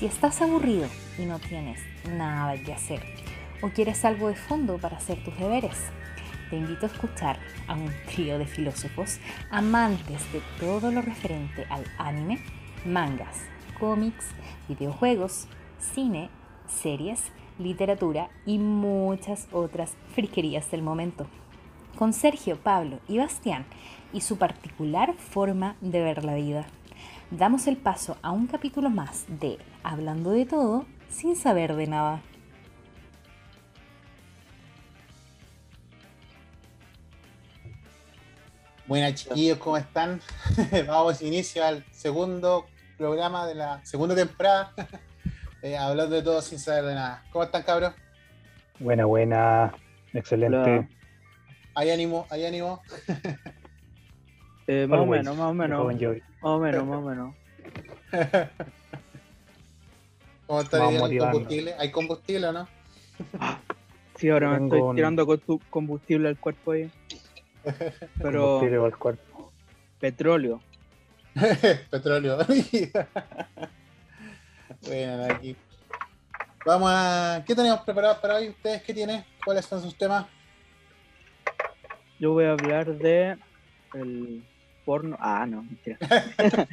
Si estás aburrido y no tienes nada que hacer o quieres algo de fondo para hacer tus deberes, te invito a escuchar a un trío de filósofos amantes de todo lo referente al anime, mangas, cómics, videojuegos, cine, series, literatura y muchas otras friquerías del momento. Con Sergio, Pablo y Bastián y su particular forma de ver la vida damos el paso a un capítulo más de Hablando de todo sin saber de nada. Buenas chiquillos, ¿cómo están? Vamos inicio al segundo programa de la segunda temporada. Eh, hablando de todo sin saber de nada. ¿Cómo están, cabros? Buena, buena. Excelente. ¿Hay ánimo? ¿Hay ánimo? Eh, más o menos, más o menos. Más o menos, más o menos. ¿Cómo está el combustible? ¿Hay combustible o no? Sí, ahora me estoy tirando combustible al cuerpo ahí. Pero. Combustible al cuerpo. Petróleo. Petróleo. bueno, aquí. Vamos a. ¿Qué tenemos preparado para hoy? ¿Ustedes qué tienen? ¿Cuáles son sus temas? Yo voy a hablar de el porno. Ah, no, mentira.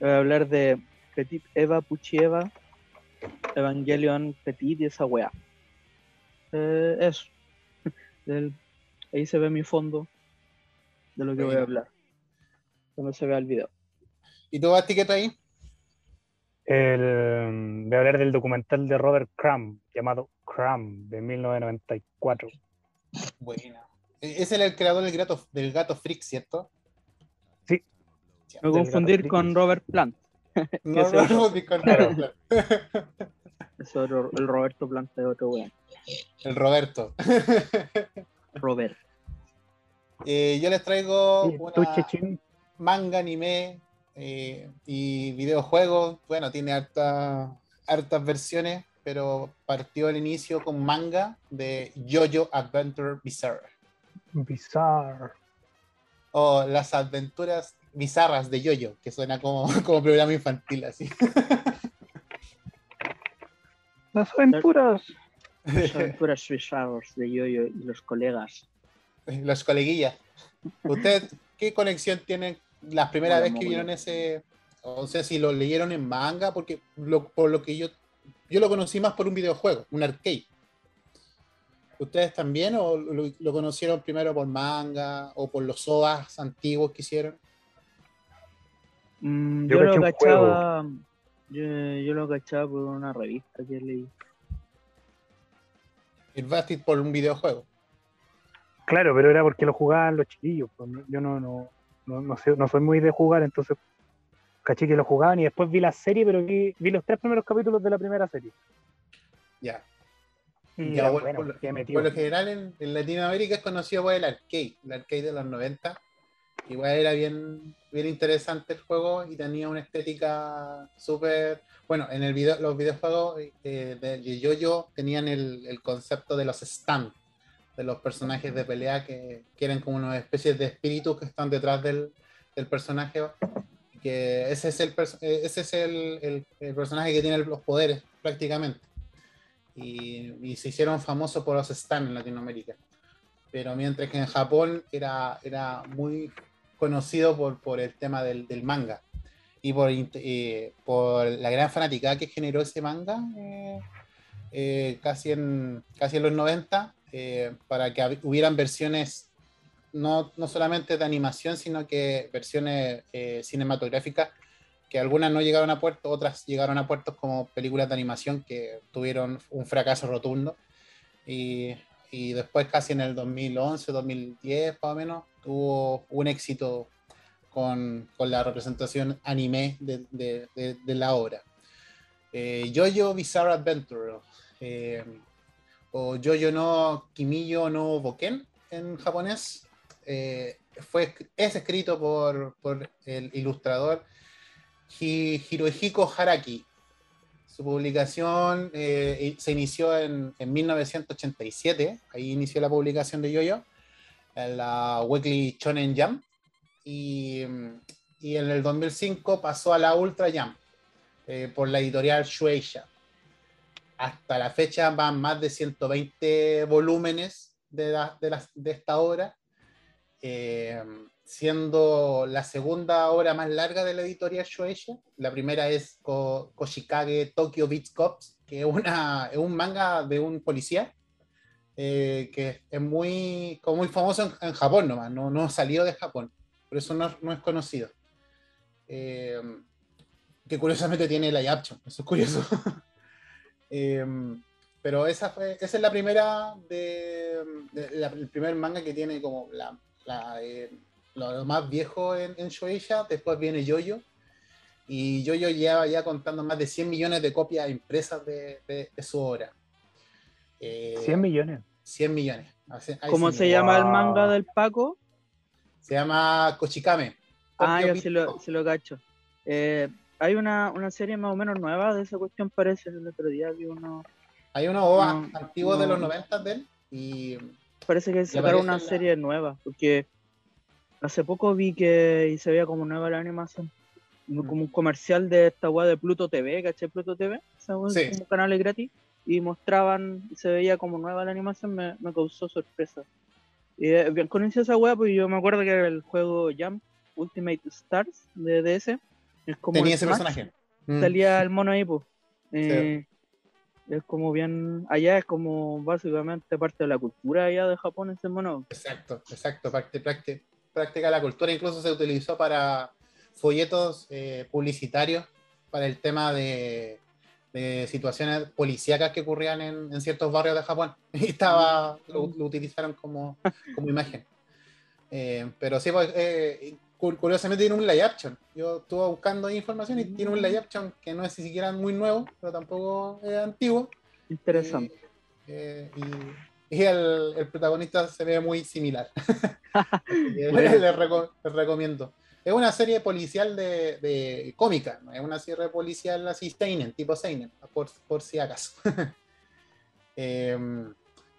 Voy a hablar de Petit Eva Puchieva, Evangelion Petit y esa weá. Eh, eso. ahí se ve mi fondo de lo que voy a hablar. Cuando se vea el video. ¿Y tú, Basti, qué está ahí? El, voy a hablar del documental de Robert Crumb, llamado Crumb, de 1994. Buena. E-, es el creador del gato, del gato Freak, ¿cierto? No confundir con Robert Plant. No, no confundir con Robert Plant. Eso, el Roberto Plant es otro weón. El Roberto. Robert. Eh, yo les traigo una manga, anime eh, y videojuegos. Bueno, tiene harta, hartas versiones, pero partió al inicio con manga de JoJo Adventure Bizarre. Bizarre. O las aventuras bizarras de Yoyo, que suena como, como programa infantil así. Las aventuras. Las aventuras bizarras de Yoyo y los colegas. Los coleguillas. ¿Usted qué conexión tienen la primera vez que vieron ese? O sea, si lo leyeron en manga, porque por lo que yo, yo lo conocí más por un videojuego, un arcade. ¿Ustedes también o lo, lo conocieron primero por manga o por los OAS antiguos que hicieron? Mm, yo, lo cachaba. Yo, lo cachaba por una revista que leí. El Bastit por un videojuego. Claro, pero era porque lo jugaban los chiquillos. Pues, yo no, no, no, sé, no soy muy de jugar, entonces caché que lo jugaban y después vi la serie, pero vi, vi los tres primeros capítulos de la primera serie. Ya. Ya por, lo general en, en, Latinoamérica es conocido por el arcade, el arcade de los 90 igual era bien, bien interesante el juego y tenía una estética súper... Bueno, en el video, los videojuegos eh, de Yo-Yo tenían el, concepto de los stands, de los personajes de pelea que, que, eran como una especie de espíritus que están detrás del, del personaje. Que ese es, el, eh, ese es el, el, personaje que tiene los poderes prácticamente. Y, y se hicieron famosos por los stands en Latinoamérica. Pero mientras que en Japón era, era muy conocido por, por el tema del, del manga y por, eh, por la gran fanática que generó ese manga eh, eh, casi, en, casi en los 90 para que hubieran versiones no, no, solamente de animación, sino que versiones cinematográficas que algunas no llegaron a puertos, otras llegaron a puertos como películas de animación que tuvieron un fracaso rotundo. Y, después casi en el 2011, 2010 más o menos, tuvo un éxito con, con la representación anime de, de, la obra. Eh, Bizarre Adventure, eh, o Jojo no Kimiyo no Boken en japonés, eh, fue, es escrito por, por el ilustrador Hirohiko Haraki. Su publicación eh, se inició en, en, 1987, ahí inició la publicación de Jojo en la Weekly Shonen Jump y, y, en el 2005 pasó a la Ultra Jump. eh, por la editorial Shueisha. Hasta la fecha van más de 120 volúmenes de, de, esta obra, eh, siendo la segunda obra más larga de la editorial Shueisha. La primera es Koshikage Tokyo Beach Cops, que es, una, es un manga de un policía eh, que es muy, como muy famoso en, Japón nomás, no, no salió de Japón, por eso no, no es conocido. Eh, que curiosamente tiene la action, eso es curioso. Eh, pero esa, fue, es la primera de, el primer manga que tiene como la, lo, más viejo en, en Shueisha, después viene Yoyo, y Yoyo lleva ya contando más de 100 millones de copias impresas de, de, su obra. 100 millones. 100 millones. ¿Cómo se llama el manga del Paco? Se llama Kochikame. Ah, yo se lo, se lo cacho. Eh, hay una, una, serie más o menos nueva de esa cuestión, parece. El otro día vi uno. Hay una OVA antiguo de los 90 de él. Y parece que sacaron una serie nueva. Porque hace poco vi que y se veía como nueva la animación. Mm. Como un comercial de esta weá de Pluto TV, ¿caché? Pluto TV. Esa sí. como canales gratis y mostraban, se veía como nueva la animación, me, me causó sorpresa. Y eh, bien conocí esa wea, pues yo me acuerdo que era el juego Jump Ultimate Stars de DS. Es como Tenía ese personaje. Mm. Salía el mono ahí, pues. Eh, es como bien. Allá es como básicamente parte de la cultura allá de Japón ese mono. Exacto, exacto. Práctica la cultura, incluso se utilizó para folletos eh, publicitarios para el tema de de situaciones policíacas que ocurrían en, ciertos barrios de Japón. Y estaba, lo, utilizaron como, como imagen. Eh, pero sí, pues, eh, curiosamente tiene un live action. Yo estuve buscando información y tiene un live action que no es ni siquiera muy nuevo, pero tampoco es antiguo. Interesante. Eh, y, el, el, protagonista se ve muy similar. les, recomiendo. Es una serie policial de, de cómica, es una serie policial así Seinen, tipo Seinen, por, por si acaso. Em,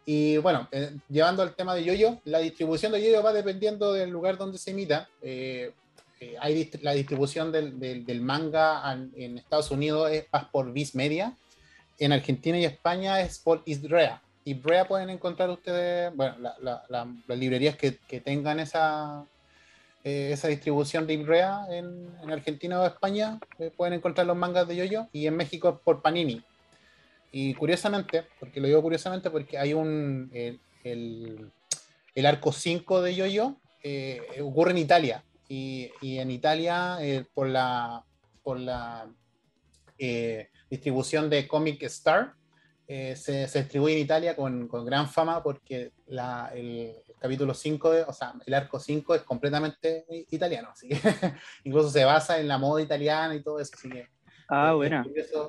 y bueno, eh, llevando al tema de Yoyo, la distribución de Yoyo va dependiendo del lugar donde se emita. Eh, eh, hay la distribución del, del, manga en, Estados Unidos es por Viz Media, en Argentina y España es por Isdrea. Isdrea pueden encontrar ustedes, bueno, las librerías que, tengan esa, eh, esa distribución de Ibrea en, Argentina o España, eh, pueden encontrar los mangas de Yoyo y en México por Panini. Y curiosamente, porque lo digo curiosamente porque hay un. El, el, arco 5 de Yoyo eh, ocurre en Italia. Y, y en Italia, por la, por la distribución de Comic Star, se, se, distribuye en Italia con, con gran fama porque la, el, capítulo 5, o sea, el arco 5 es completamente italiano, así que incluso se basa en la moda italiana y todo eso, así que ah, buena.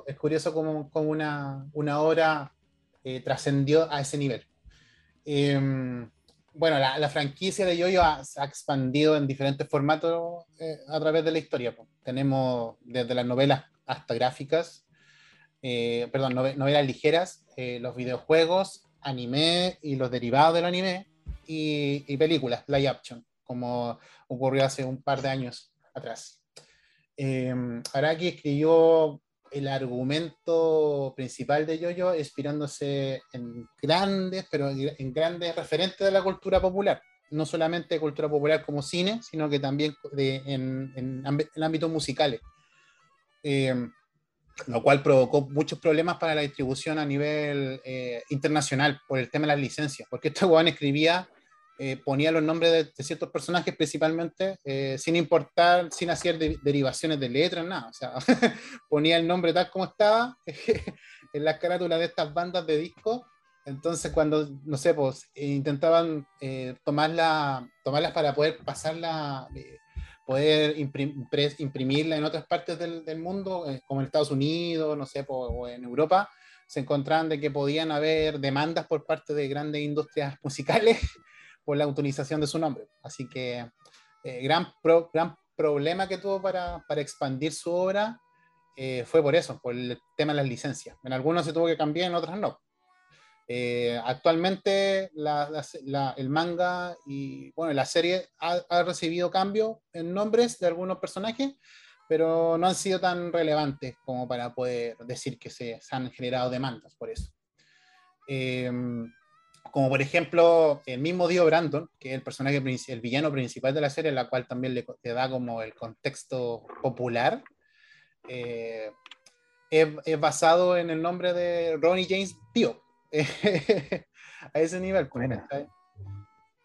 es curioso, cómo, una, una, obra eh, trascendió a ese nivel. Em, bueno, la, franquicia de Yoyo ha, ha, expandido en diferentes formatos eh, a través de la historia. Tenemos desde las novelas hasta gráficas, eh, perdón, novelas ligeras, los videojuegos, anime y los derivados del anime, y, películas, live action, como ocurrió hace un par de años atrás. Eh, Araki escribió el argumento principal de Yoyo inspirándose en grandes, pero en grandes referentes de la cultura popular. No solamente cultura popular como cine, sino que también en, en, ámbitos musicales. Eh, lo cual provocó muchos problemas para la distribución a nivel eh, internacional por el tema de las licencias, porque este weón escribía, eh, ponía los nombres de, ciertos personajes principalmente, eh, sin importar, sin hacer derivaciones de letras, nada, o sea, ponía el nombre tal como estaba en las carátulas de estas bandas de disco, entonces cuando, no sé, pues intentaban tomarla, tomarlas para poder pasarla poder imprimirla en otras partes del, mundo, eh, como en Estados Unidos, no sé, o en Europa, se encontraban de que podían haber demandas por parte de grandes industrias musicales por la utilización de su nombre. Así que eh, gran, gran problema que tuvo para, para expandir su obra eh, fue por eso, por el tema de las licencias. En algunos se tuvo que cambiar, en otros no. Eh, actualmente el manga y bueno, la serie ha, recibido cambios en nombres de algunos personajes, pero no han sido tan relevantes como para poder decir que se, han generado demandas por eso. Em, como por ejemplo el mismo Dio Brandon, que es el personaje, el villano principal de la serie, la cual también le, da como el contexto popular, eh, es, basado en el nombre de Ronnie James Dio, a ese nivel. Pues,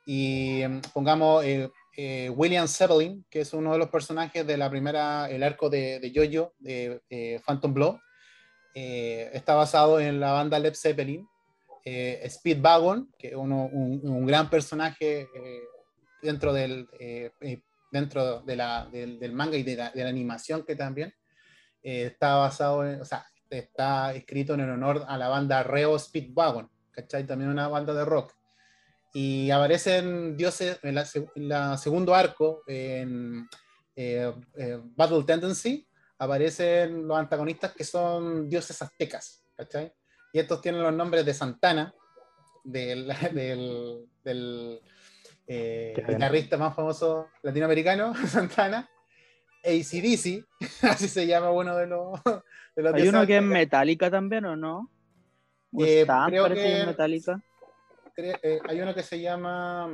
y em, pongamos eh, eh, William Sebelin, que es uno de los personajes de la primera, el arco de, de Jojo, de eh, Phantom Blow, eh, está basado en la banda Led Zeppelin. Speedwagon, que es un, gran personaje dentro, del, dentro de la, del, manga y de la, de la animación que también está basado en, o sea, está escrito en honor a la banda Reo Speedwagon, ¿cachai? También una banda de rock y aparecen dioses en la, segundo arco, en eh, eh, Battle Tendency, aparecen los antagonistas que son dioses aztecas, ¿cachai? Y estos tienen los nombres de Santana, del, del, eh, guitarrista más famoso latinoamericano, Santana, ACDC, así se llama uno de los, de los ¿Hay uno que es metálica también o no? creo que es metálica. Eh, hay uno que se llama.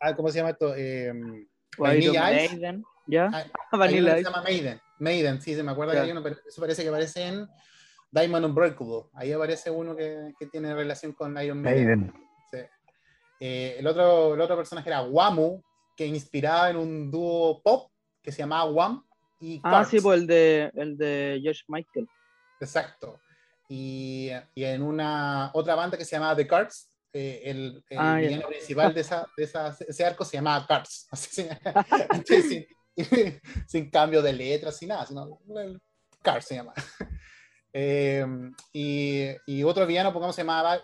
Ah, ¿Cómo se llama esto? Eh, Vanilla Ice. Maiden, ¿ya? Ah, Vanilla Ice. se llama Maiden. Maiden, sí, se me acuerda que hay uno, pero eso parece que aparece en Diamond Unbreakable. Ahí aparece uno que, que tiene relación con Iron Maiden. Sí. Eh, el, otro, el otro personaje era Wamu, que inspiraba en un dúo pop que se llamaba Wam y Ah, sí, pues el de, el de George Michael. Exacto. Y, y, en una otra banda que se llamaba The Cards, eh, el, el ah, villano principal de, esa, de esa, ese arco se llamaba Cards, así sin, sin, cambio de letras, sin nada, sino Cards se llama. Eh, y, y, otro villano, pongamos, se llamaba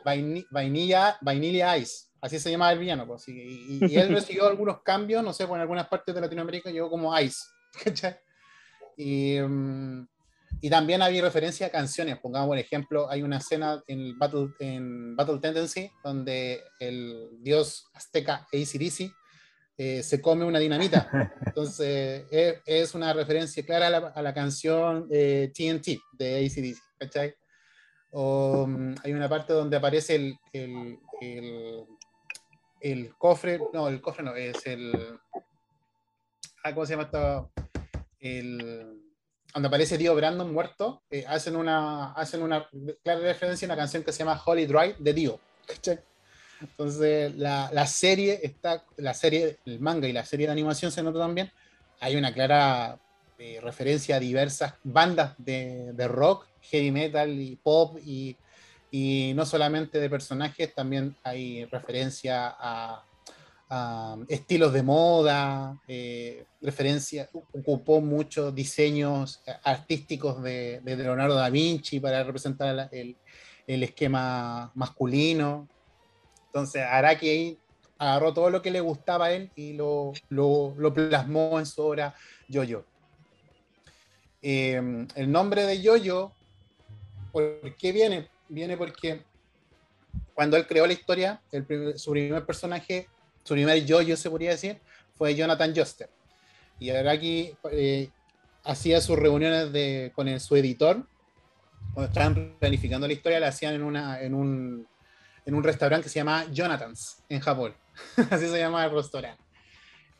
Vainilla, Vainilla Ice, así se llamaba el villano. Pues, y, y, él recibió algunos cambios, no sé, pues en algunas partes de Latinoamérica llegó como Ice. Y, um, y también había referencia a canciones. Pongamos por ejemplo, hay una escena en Battle, en Battle Tendency donde el dios azteca ACDC eh, se come una dinamita. Entonces, es, una referencia clara a la, canción TNT eh, de ACDC. ¿cachai? O, mm, hay una parte donde aparece el, el, el, el, cofre, no, el cofre no, es el. Ah, ¿Cómo se llama esto? El cuando aparece Dio Brandon muerto, eh, hacen, una, hacen una clara referencia a una canción que se llama Holy Drive de Dio. Entonces, la, la, serie está, la serie, el manga y la serie de animación se nota también. Hay una clara eh, referencia a diversas bandas de, de, rock, heavy metal y pop, y, y no solamente de personajes, también hay referencia a estilos de moda, eh, referencia, ocupó muchos diseños artísticos de, Leonardo da Vinci para representar el, esquema masculino. Entonces, Araki ahí agarró todo lo que le gustaba a él y lo, plasmó en su obra Yoyo. Eh, el nombre de Yoyo, ¿por qué viene? Viene porque cuando él creó la historia, su primer personaje su primer yo-yo, se podría decir, fue Jonathan Joster. Y Araki eh, hacía sus reuniones de, con su editor, cuando estaban planificando la historia, la hacían en, una, en, un, en un restaurante que se llama Jonathan's, en Japón. Así se llama el restaurante.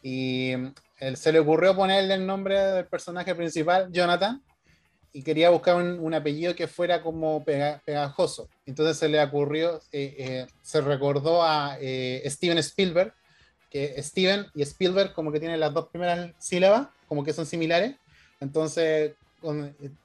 Y él, se le ocurrió ponerle el nombre del personaje principal, Jonathan, y quería buscar un, apellido que fuera como pegajoso. Entonces se le ocurrió, eh, eh, se recordó a eh, Steven Spielberg, que Steven y Spielberg como que tienen las dos primeras sílabas, como que son similares. Entonces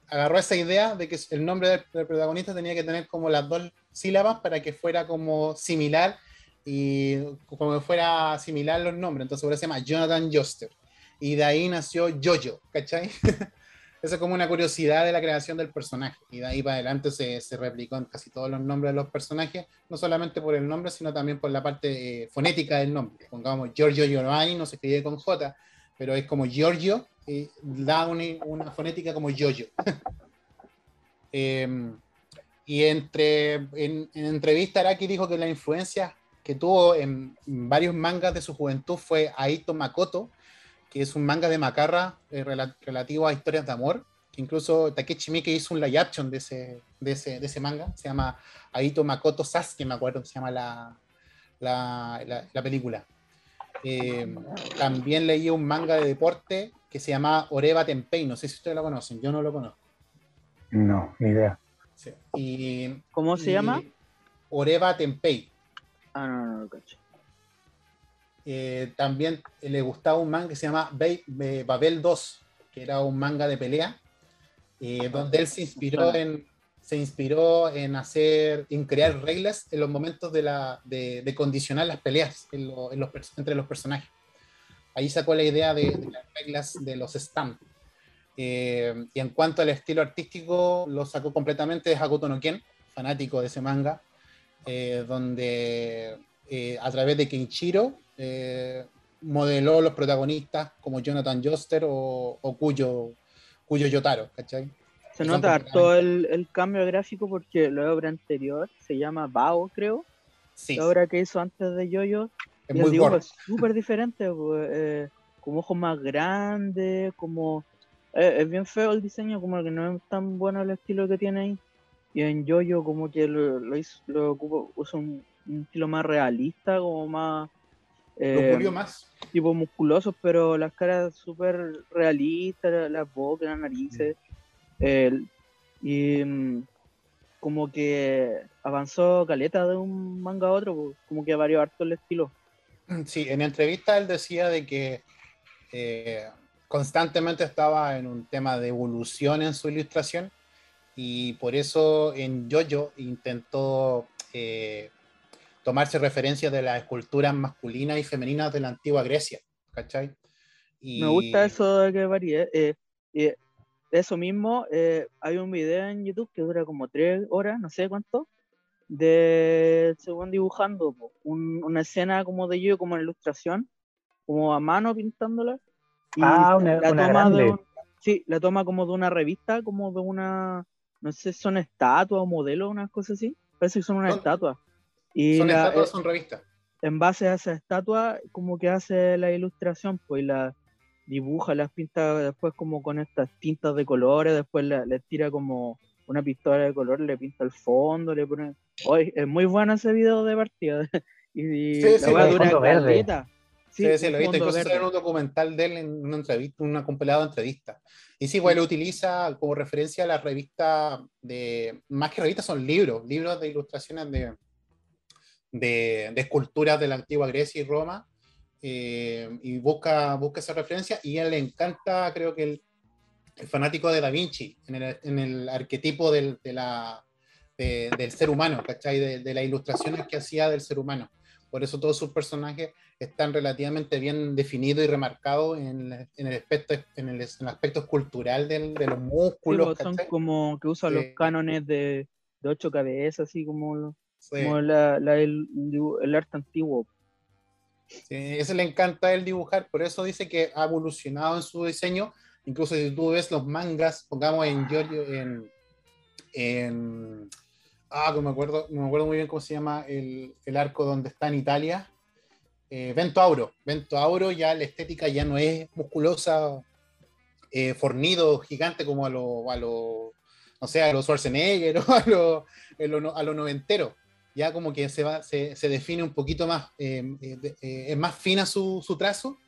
agarró esa idea de que el nombre del, protagonista tenía que tener como las dos sílabas para que fuera como similar y como que fuera similar los nombres. Entonces eso se llama Jonathan Joster. Y de ahí nació Jojo, ¿cachai? Esa es como una curiosidad de la creación del personaje. Y de ahí para adelante se, se, replicó en casi todos los nombres de los personajes, no solamente por el nombre, sino también por la parte eh, fonética del nombre. Pongamos Giorgio Giovanni, no se escribe con J, pero es como Giorgio, y da una, fonética como Giorgio. Em, y entre, en, en, entrevista, Araki dijo que la influencia que tuvo en varios mangas de su juventud fue Aito Makoto, que es un manga de macarra eh, relativo a historias de amor, que incluso Takeshi Miike hizo un live action de ese, de ese, de ese manga, se llama Aito Makoto Sasuke, me acuerdo, se llama la, la, la, película. Eh, también leí un manga de deporte que se llama Oreba Tenpei, no sé si ustedes lo conocen, yo no lo conozco. No, ni idea. Y, ¿Cómo se llama? Oreba Tenpei. Ah, no, no, no, cacho. Eh, también le gustaba un manga que se llama Babel 2, que era un manga de pelea, eh, donde él se inspiró en se inspiró en hacer, en crear reglas en los momentos de, la, de, condicionar las peleas en los, entre los personajes. Ahí sacó la idea de, las reglas de los stamp. Eh, y en cuanto al estilo artístico, lo sacó completamente de Hakuto no Ken, fanático de ese manga, donde a través de Kenichiro eh, modeló los protagonistas como Jonathan Joster o, o Cuyo, Cuyo Yotaro, ¿cachai? Se nota todo el, el, cambio gráfico porque la obra anterior se llama Bao, creo. Sí. La obra que hizo antes de Yoyo. Es muy es súper diferente, pues, eh, como ojos más grandes, como... Eh, es bien feo el diseño, como que no es tan bueno el estilo que tiene ahí. Y en Yoyo como que lo, lo, hizo, lo usa un, un estilo más realista, como más eh, más. Tipo musculosos, pero las caras súper realistas, las bocas, las narices. y mm, como que avanzó caleta de un manga a otro, como que varió harto el estilo. Sí, en entrevista él decía de que eh, constantemente estaba en un tema de evolución en su ilustración y por eso en Jojo intentó eh, tomarse referencias de las esculturas masculinas y femeninas de la antigua Grecia, ¿cachai? Me gusta eso de que varíe. Eh, eh, eso mismo, eh, hay un video en YouTube que dura como tres horas, no sé cuánto, de según dibujando una escena como de yo, como en ilustración, como a mano pintándola. ah, una, la toma sí, la toma como de una revista, como de una, no sé, son estatuas o modelos, unas cosas así. Parece que son unas estatuas. Y son estatuas, eh, son revistas. En base a esa estatua, como que hace la ilustración, pues la dibuja, las pinta después como con estas tintas de colores, después le, tira como una pistola de color, le pinta el fondo, le pone... Hoy es muy bueno ese video de partida. y, sí, sí, la verde. Sí, sí, lo he visto. Incluso en un documental de él en una entrevista, una compilada de entrevistas. Y sí, pues él utiliza como referencia la revista de. Más que revistas, son libros, libros de ilustraciones de, de, esculturas de la antigua Grecia y Roma, eh, y busca, busca esa referencia, y a él le encanta, creo que el, fanático de Da Vinci, en el, en el arquetipo del, de la, del ser humano, ¿cachai? De, de las ilustraciones que hacía del ser humano. Por eso todos sus personajes están relativamente bien definidos y remarcados en, en el, aspecto, en el, aspecto cultural del, de los músculos. Pues, son como que usan los cánones de, de, ocho cabezas, así como como el, arte antiguo. Sí, eso le encanta a él dibujar, por eso dice que ha evolucionado en su diseño. Incluso si tú ves los mangas, pongamos en Giorgio, en, en ah, no me acuerdo, no me acuerdo muy bien cómo se llama el, el arco donde está en Italia. Eh, Vento Auro. Vento Auro ya la estética ya no es musculosa, eh, fornido, gigante como a lo, a lo, no sé, a los Schwarzenegger o a lo, a lo noventero ya como que se, va, se, define un poquito más, eh, eh, eh, es más fina su, su, trazo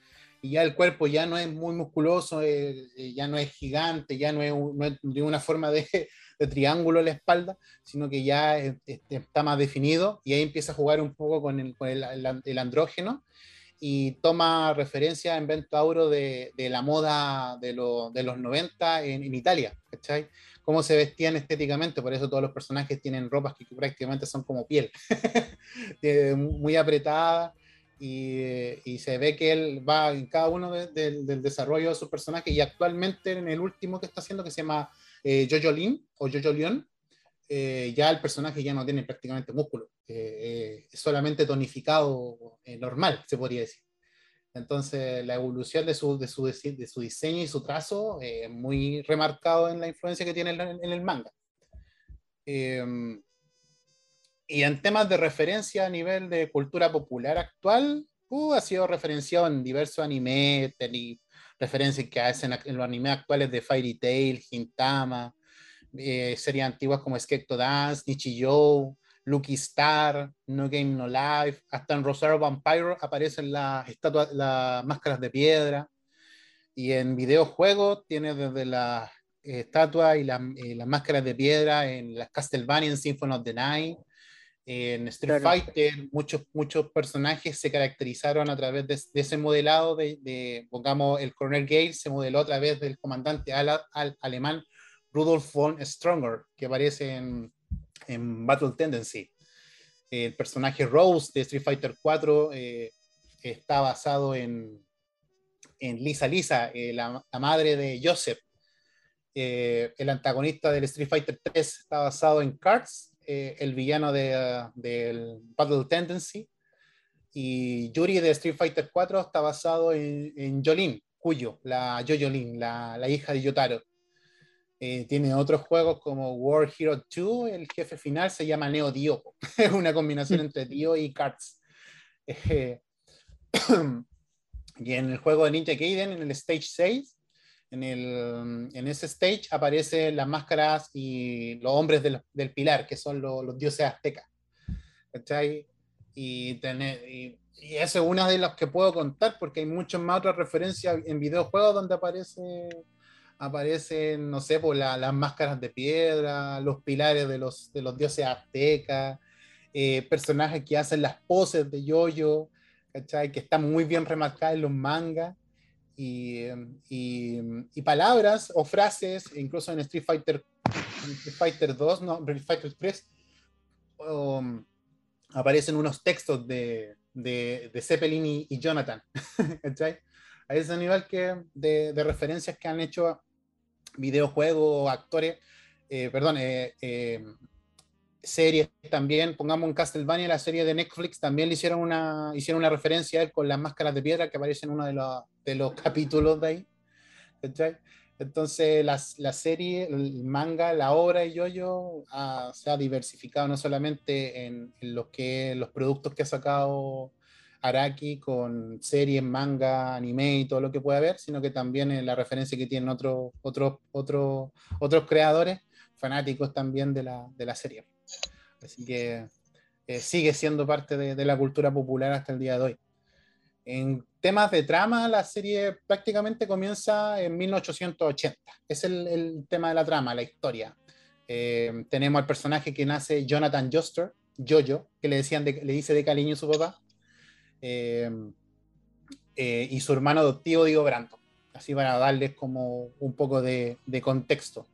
y ya el cuerpo ya no es muy musculoso, ya no es gigante, ya no es, de una forma de, de, triángulo en la espalda, sino que ya está más definido y ahí empieza a jugar un poco con el, con el, el andrógeno y toma referencia en Vento de, de la moda de, lo, de los 90 en, en Italia, ¿cachai? Cómo se vestían estéticamente, por eso todos los personajes tienen ropas que prácticamente son como piel, muy apretada, y, se ve que él va en cada uno del desarrollo de su personaje, y actualmente en el último que está haciendo, que se llama eh, Jojo Lin, o Jojo Leon, eh, ya el personaje ya no tiene prácticamente músculo, eh, es solamente tonificado normal, se podría decir. Entonces, la evolución de su, de su, de su diseño y su trazo es muy remarcado en la influencia que tiene en, el manga. Em, y en temas de referencia a nivel de cultura popular actual, uh, ha sido referenciado en diversos animes, referencias que hacen en los animes actuales de Fairy Tail, Hintama, eh, series antiguas como Skekto Dance, Nichijou, Lucky Star, No Game No Life, hasta en Rosario Vampire aparecen las estatuas, las máscaras de piedra. Y en videojuegos tiene desde las estatuas y, y, las máscaras de piedra en las Castlevania en Symphony of the Night. En Street Fighter, muchos, muchos personajes se caracterizaron a través de, ese modelado de, pongamos, el Coronel Gale se modeló a través del comandante al, alemán Rudolf von Stronger, que aparece en, en, Battle Tendency. El personaje Rose de Street Fighter 4 eh, está basado en, en Lisa Lisa, eh, la, madre de Joseph. Eh, el antagonista del Street Fighter 3 está basado en Cards eh, el villano del de, Battle Tendency. Y Yuri de Street Fighter 4 está basado en, en Jolin, Cuyo, la Jolin, la, la hija de Yotaro. Eh, tiene otros juegos como War Hero 2, el jefe final se llama Neo Dio, es una combinación mm. entre Dio y Cards. Eh, y en el juego de Ninja Gaiden, en el Stage 6, en, el, en ese stage aparecen las máscaras y los hombres del, del pilar, que son los, los dioses aztecas. ¿Cachai? Y, tener, y, y eso es una de las que puedo contar porque hay muchas más otras referencias en videojuegos donde aparece, aparecen, no sé, por la, las máscaras de piedra, los pilares de los, de los dioses aztecas, eh, personajes que hacen las poses de yoyo, ¿cachai? Que están muy bien remarcadas en los mangas y, y, palabras o frases, incluso en Street Fighter, Street Fighter 2, no, Street Fighter 3, um, aparecen unos textos de, de, de Zeppelin y, Jonathan. A ese nivel que, de, de, referencias que han hecho videojuegos, actores, eh, perdón, eh, eh, series también, pongamos en Castlevania, la serie de Netflix, también le hicieron una, hicieron una referencia a él con las máscaras de piedra que aparecen en uno de los, de los capítulos de ahí. Entonces, la serie, el manga, la obra de Yoyo -Yo, se ha diversificado no solamente en, en lo que, los productos que ha sacado Araki con series, manga, anime y todo lo que puede haber, sino que también en la referencia que tienen otros otros otros otros creadores, fanáticos también de la, de la serie. Así que eh, sigue siendo parte de, la cultura popular hasta el día de hoy. En temas de trama, la serie prácticamente comienza en 1880. Es el, tema de la trama, la historia. Eh, tenemos al personaje que nace Jonathan Joster, Jojo, que le, decían le dice de cariño a su papá, eh, y su hermano adoptivo, Diego Brando. Así para darles como un poco de contexto.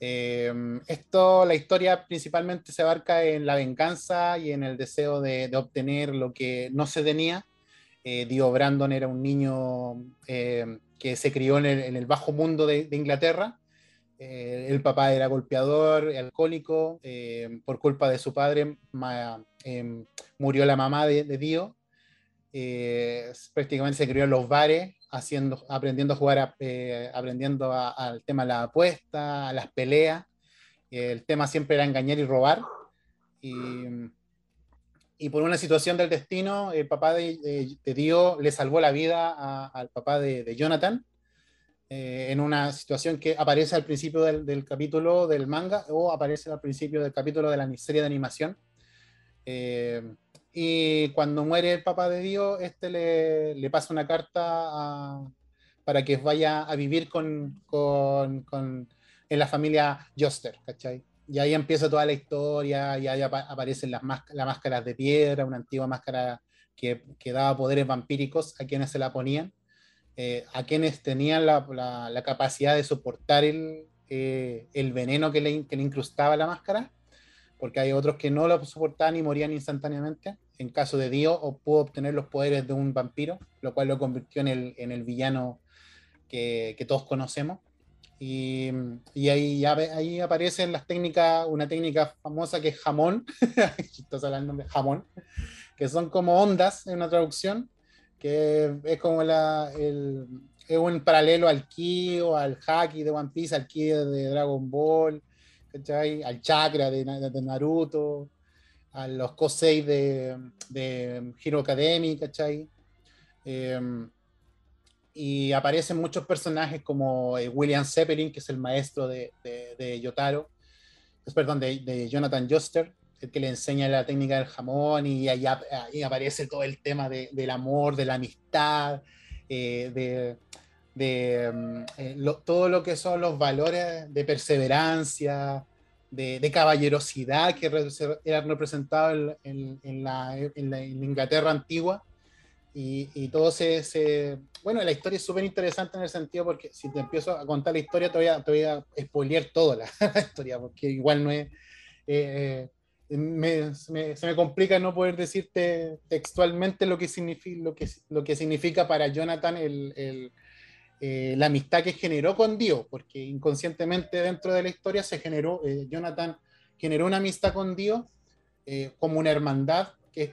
Eh, esto, la historia principalmente se abarca en la venganza y en el deseo de, obtener lo que no se tenía. Eh, Dio Brandon era un niño eh, que se crió en el, bajo mundo de, Inglaterra. Eh, el papá era golpeador, alcohólico. por culpa de su padre murió la mamá de, de Dio. Prácticamente se crió en los bares haciendo, aprendiendo a jugar, eh, aprendiendo al tema de la apuesta, a las peleas. El tema siempre era engañar y robar. Y, por una situación del destino, el papá de, de, Dio le salvó la vida al papá de, Jonathan. Eh, en una situación que aparece al principio del, del, capítulo del manga o aparece al principio del capítulo de la serie de animación. Eh, y cuando muere el papá de Dios, este le, le pasa una carta para que vaya a vivir con, con, con, en la familia Joster, ¿cachai? Y ahí empieza toda la historia, y ahí aparecen las las máscaras de piedra, una antigua máscara que, que daba poderes vampíricos a quienes se la ponían, eh, a quienes tenían la, la, la, capacidad de soportar el, eh, el veneno que le, que le incrustaba la máscara, porque hay otros que no lo soportaban y morían instantáneamente en caso de Dio, o pudo obtener los poderes de un vampiro, lo cual lo convirtió en el, en el villano que, que, todos conocemos. Y, y ahí, ahí aparecen las técnicas, una técnica famosa que es jamón, chistosa el nombre, jamón, que son como ondas en una traducción, que es como la, el, es un paralelo al ki o al haki de One Piece, al ki de Dragon Ball, al chakra de, de Naruto, a los Kosei de, de Hero Academy. Em, y aparecen muchos personajes como eh, William Zeppelin, que es el maestro de, de, Yotaro, perdón, de, Jonathan Joster, el que le enseña la técnica del jamón, y ahí, aparece todo el tema del amor, de la amistad, eh, de, de mm, eh, todo lo que son los valores de perseverancia, de, caballerosidad que eran representados en, en, la, Inglaterra antigua. Y, y todo se, Bueno, la historia es súper interesante en el sentido porque si te empiezo a contar la historia, te voy a, te voy a spoilear toda la, historia, porque igual no es... Eh, me, se me complica no poder decirte textualmente lo que significa, lo que, lo que significa para Jonathan el, eh, la amistad que generó con Dios, porque inconscientemente dentro de la historia se generó, eh, Jonathan generó una amistad con Dios eh, como una hermandad que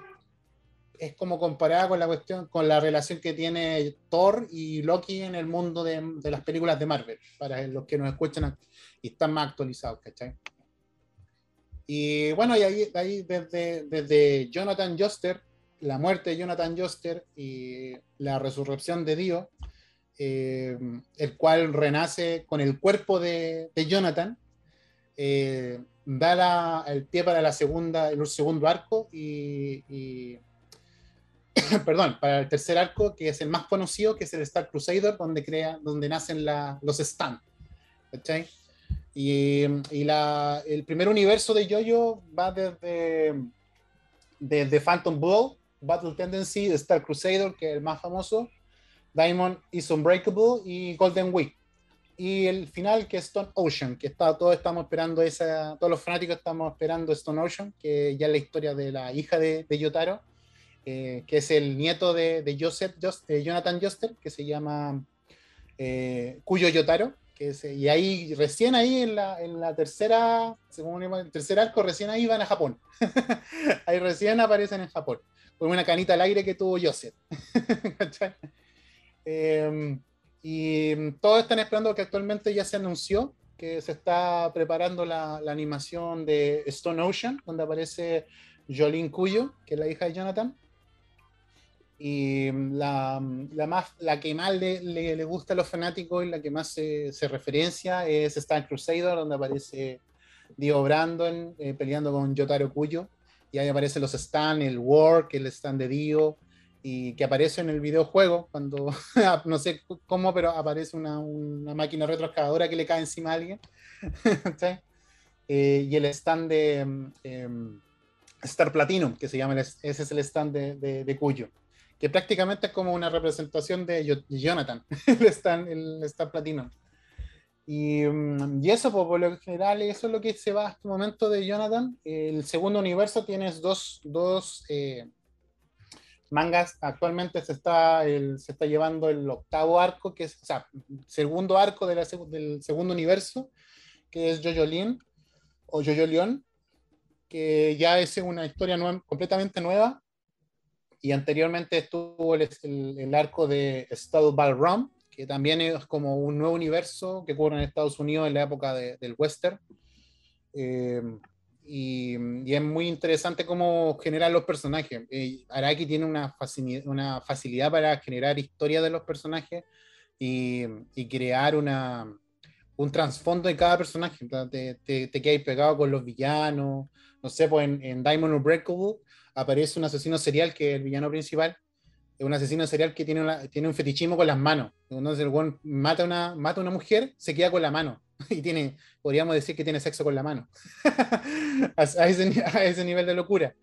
es, como comparada con la cuestión, con la relación que tiene Thor y Loki en el mundo de, de las películas de Marvel, para los que nos escuchan y están más actualizados, ¿cachai? Y bueno, y ahí, ahí desde, desde Jonathan Joster, la muerte de Jonathan Joster y la resurrección de Dios, eh, el cual renace con el cuerpo de, Jonathan, eh, da el pie para la segunda, el segundo arco y, perdón, para el tercer arco, que es el más conocido, que es el Star Crusader, donde, crea, donde nacen los stands. Y, el primer universo de Jojo va desde, desde Phantom Bull, Battle Tendency, Star Crusader, que es el más famoso, Diamond is Unbreakable y Golden Week. Y el final que es Stone Ocean, que está, todos estamos esperando esa, todos los fanáticos estamos esperando Stone Ocean, que ya es la historia de la hija de, Yotaro, eh, que es el nieto de, Joseph, Jonathan Joster, que se llama eh, Cuyo Yotaro. Que y ahí, recién ahí en la, en la tercera, según el tercer arco, recién ahí van a Japón. ahí recién aparecen en Japón. Con una canita al aire que tuvo Joseph. Em, y todos están esperando que actualmente ya se anunció que se está preparando la, animación de Stone Ocean, donde aparece Jolene Cuyo, que es la hija de Jonathan. Y la, la más, la que más le, gusta a los fanáticos y la que más se, referencia es Star Crusader, donde aparece Dio Brandon eh, peleando con Yotaro Cuyo. Y ahí aparecen los stands, el War, que es el stand de Dio, y que aparece en el videojuego, cuando no sé cómo, pero aparece una, una máquina retroexcavadora que le cae encima a alguien. Eh, y el stand de em, Star Platinum, que se llama, ese es el stand de, de, Cuyo, que prácticamente es como una representación de Jonathan, el stand, el Star Platinum. Y, mm, y, eso, pues, por lo general, eso es lo que se va hasta el momento de Jonathan. El segundo universo tienes dos, dos eh, mangas actualmente se está, se está llevando el octavo arco, que es, o sea, segundo arco de del segundo universo, que es Jojo Lin o Jojo Leon, que ya es una historia completamente nueva. Y anteriormente estuvo el, el, arco de Estado Balram, que también es como un nuevo universo que ocurre en Estados Unidos en la época del western. Eh, y, es muy interesante cómo generar los personajes. Eh, Araki tiene una, facilidad, una facilidad para generar historia de los personajes y, y crear una, un trasfondo de cada personaje. Te, te, te quedas pegado con los villanos. No sé, pues en, en Diamond Unbreakable aparece un asesino serial que es el villano principal es un asesino serial que tiene, tiene un fetichismo con las manos. Entonces el buen mata una, mata a una mujer, se queda con la mano. Y tiene, podríamos decir que tiene sexo con la mano. a, ese, nivel de locura.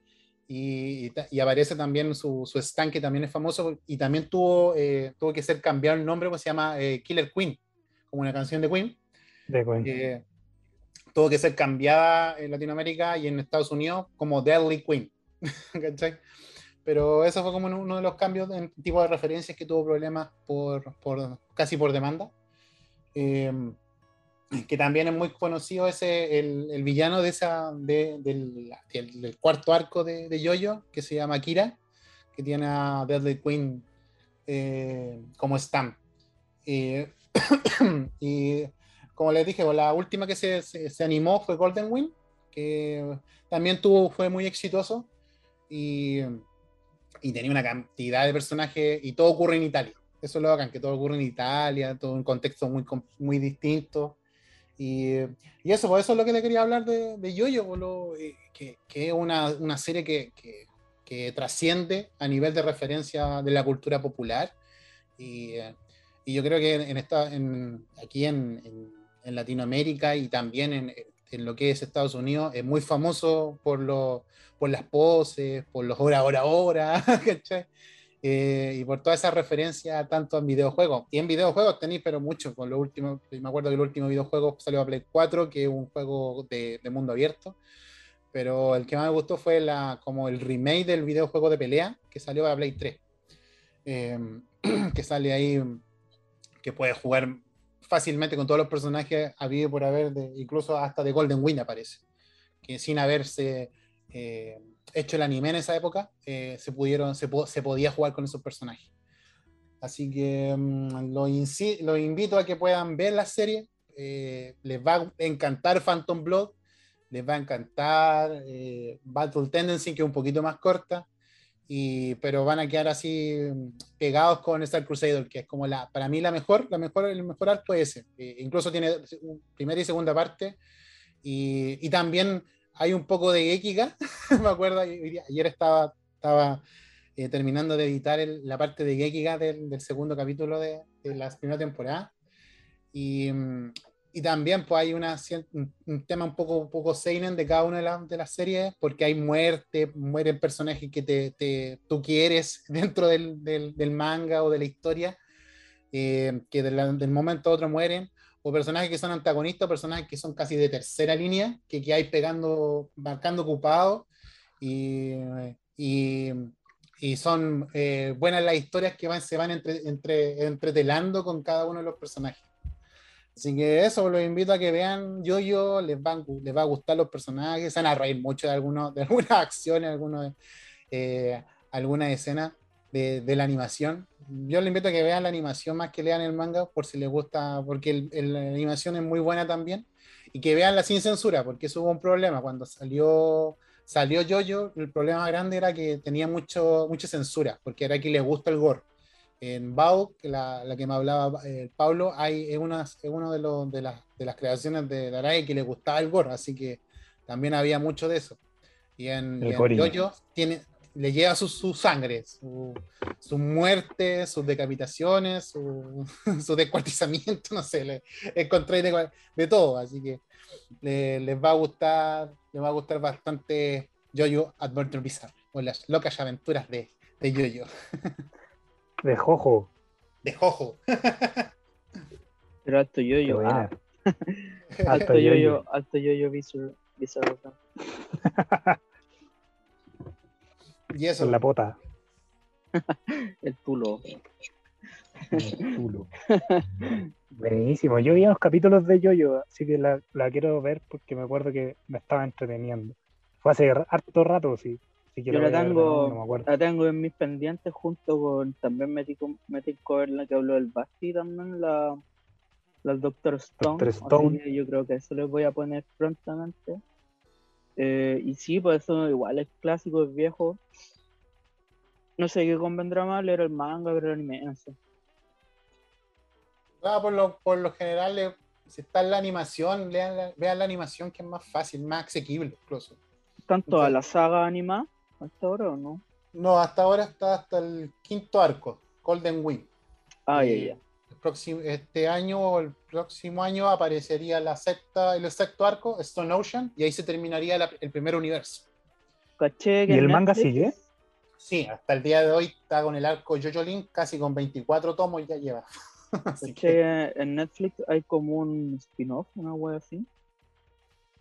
Y, aparece también su, su stand, que también es famoso, y también tuvo, eh, tuvo que ser cambiado el nombre, pues se llama eh, Killer Queen, como una canción de Queen. De Queen. Eh, tuvo que ser cambiada en Latinoamérica y en Estados Unidos como Deadly Queen. ¿Cachai? Pero eso fue como uno de los cambios en tipo de referencias que tuvo problemas por, por casi por demanda. Em, que también es muy conocido ese, el, villano de esa, de, del, cuarto arco de, de Yoyo, que se llama Kira, que tiene a Deadly Queen eh, como stamp. y como les dije, la última que se, se, animó fue Golden Wing, que también tuvo, fue muy exitoso. Y y tenía una cantidad de personajes y todo ocurre en Italia. eso es lo bacán, que todo ocurre en Italia, todo un contexto muy, muy distinto. Y, y eso, por eso es lo que le quería hablar de, de Yoyo, eh, que, que, es una, una serie que, que, que, trasciende a nivel de referencia de la cultura popular. Y, y yo creo que en esta, en, aquí en, en, Latinoamérica y también en, en, lo que es Estados Unidos es muy famoso por, lo, por las poses, por los hora, hora, hora, Eh, y por toda esa referencia tanto en videojuegos. Y en videojuegos tenéis, pero mucho. Con lo último, me acuerdo que el último videojuego salió a Play 4, que es un juego de, de, mundo abierto. Pero el que más me gustó fue la, como el remake del videojuego de pelea que salió a Play 3. Eh, que sale ahí, que puedes jugar fácilmente con todos los personajes habido por haber, de, incluso hasta de Golden Wind aparece. Que sin haberse. Eh, hecho el anime en esa época, eh, se, pudieron, se, se, podía jugar con esos personajes. Así que um, lo, lo, invito a que puedan ver la serie. Eh, les va a encantar Phantom Blood, les va a encantar eh, Battle Tendency, que es un poquito más corta, y, pero van a quedar así pegados con Star Crusader, que es como la, para mí la mejor, la mejor, el mejor arco es ese. incluso tiene primera y segunda parte, y, y también hay un poco de Gekiga, me acuerdo, ayer estaba, estaba eh, terminando de editar la parte de Gekiga del, del segundo capítulo de, de, la primera temporada. Y, y también pues hay una, un, tema un poco, un poco seinen de cada una de, la, de, las series, porque hay muerte, mueren personajes que te, te tú quieres dentro del, del, del, manga o de la historia, eh, que del momento a otro mueren o personajes que son antagonistas, personajes que son casi de tercera línea, que, que hay pegando, marcando ocupado y, y, y son eh, buenas las historias que van, se van entre, entre, entretelando con cada uno de los personajes. Así que eso, los invito a que vean Yo-Yo, les, van, les va a gustar los personajes, se van a reír mucho de, algunos, de algunas acciones, algunos, eh, algunas escenas de, de la animación yo le invito a que vean la animación más que lean el manga por si les gusta, porque el, el, la animación es muy buena también. Y que vean la sin censura, porque eso hubo un problema. Cuando salió salió Jojo, el problema grande era que tenía mucho, mucha censura, porque era que les gusta el gore. En Bao, la, la que me hablaba eh, Pablo, hay, es una, es uno de, los, de, las, de las creaciones de Darai que le gustaba el gore, así que también había mucho de eso. Y en, y en Jojo tiene, le lleva su, su sangre, su, su, muerte, sus decapitaciones, su, su descuartizamiento, no sé, le encontré de, de, todo, así que le, les va a gustar, les va a gustar bastante Jojo Adventure Bizarre, o las locas aventuras de, de Jojo. De Jojo. De Jojo. Pero alto Jojo. Ah. alto Jojo, alto Jojo Bizarre. Bizarre. Y eso. la pota. el tulo. El tulo. Buenísimo. Yo vi unos capítulos de Yoyo, así que la, la, quiero ver porque me acuerdo que me estaba entreteniendo. Fue hace harto rato, sí. Si Yo la tengo, no la tengo en mis pendientes junto con también metí cover la que habló del Basti también, la, la Doctor Stone. Doctor Stone. yo creo que eso les voy a poner prontamente. Eh, y sí, pues eso igual es clásico, es viejo. No sé qué convendrá más leer el manga, ver el anime, no sé. Ah, por, lo, por lo general, si está en la animación, lean la, vean la animación que es más fácil, más asequible incluso. ¿Tanto Entonces, a la saga anima hasta ahora o no? No, hasta ahora está hasta el quinto arco, Golden Wing. Ah, ya, ya próximo, este año o el próximo año aparecería la sexta, el sexto arco, Stone Ocean, y ahí se terminaría la, el primer universo. ¿Caché ¿Y el manga sigue? Sí, hasta el día de hoy está con el arco Jojo Link, casi con 24 tomos ya lleva. Así que... En Netflix hay como un spin-off, una web así,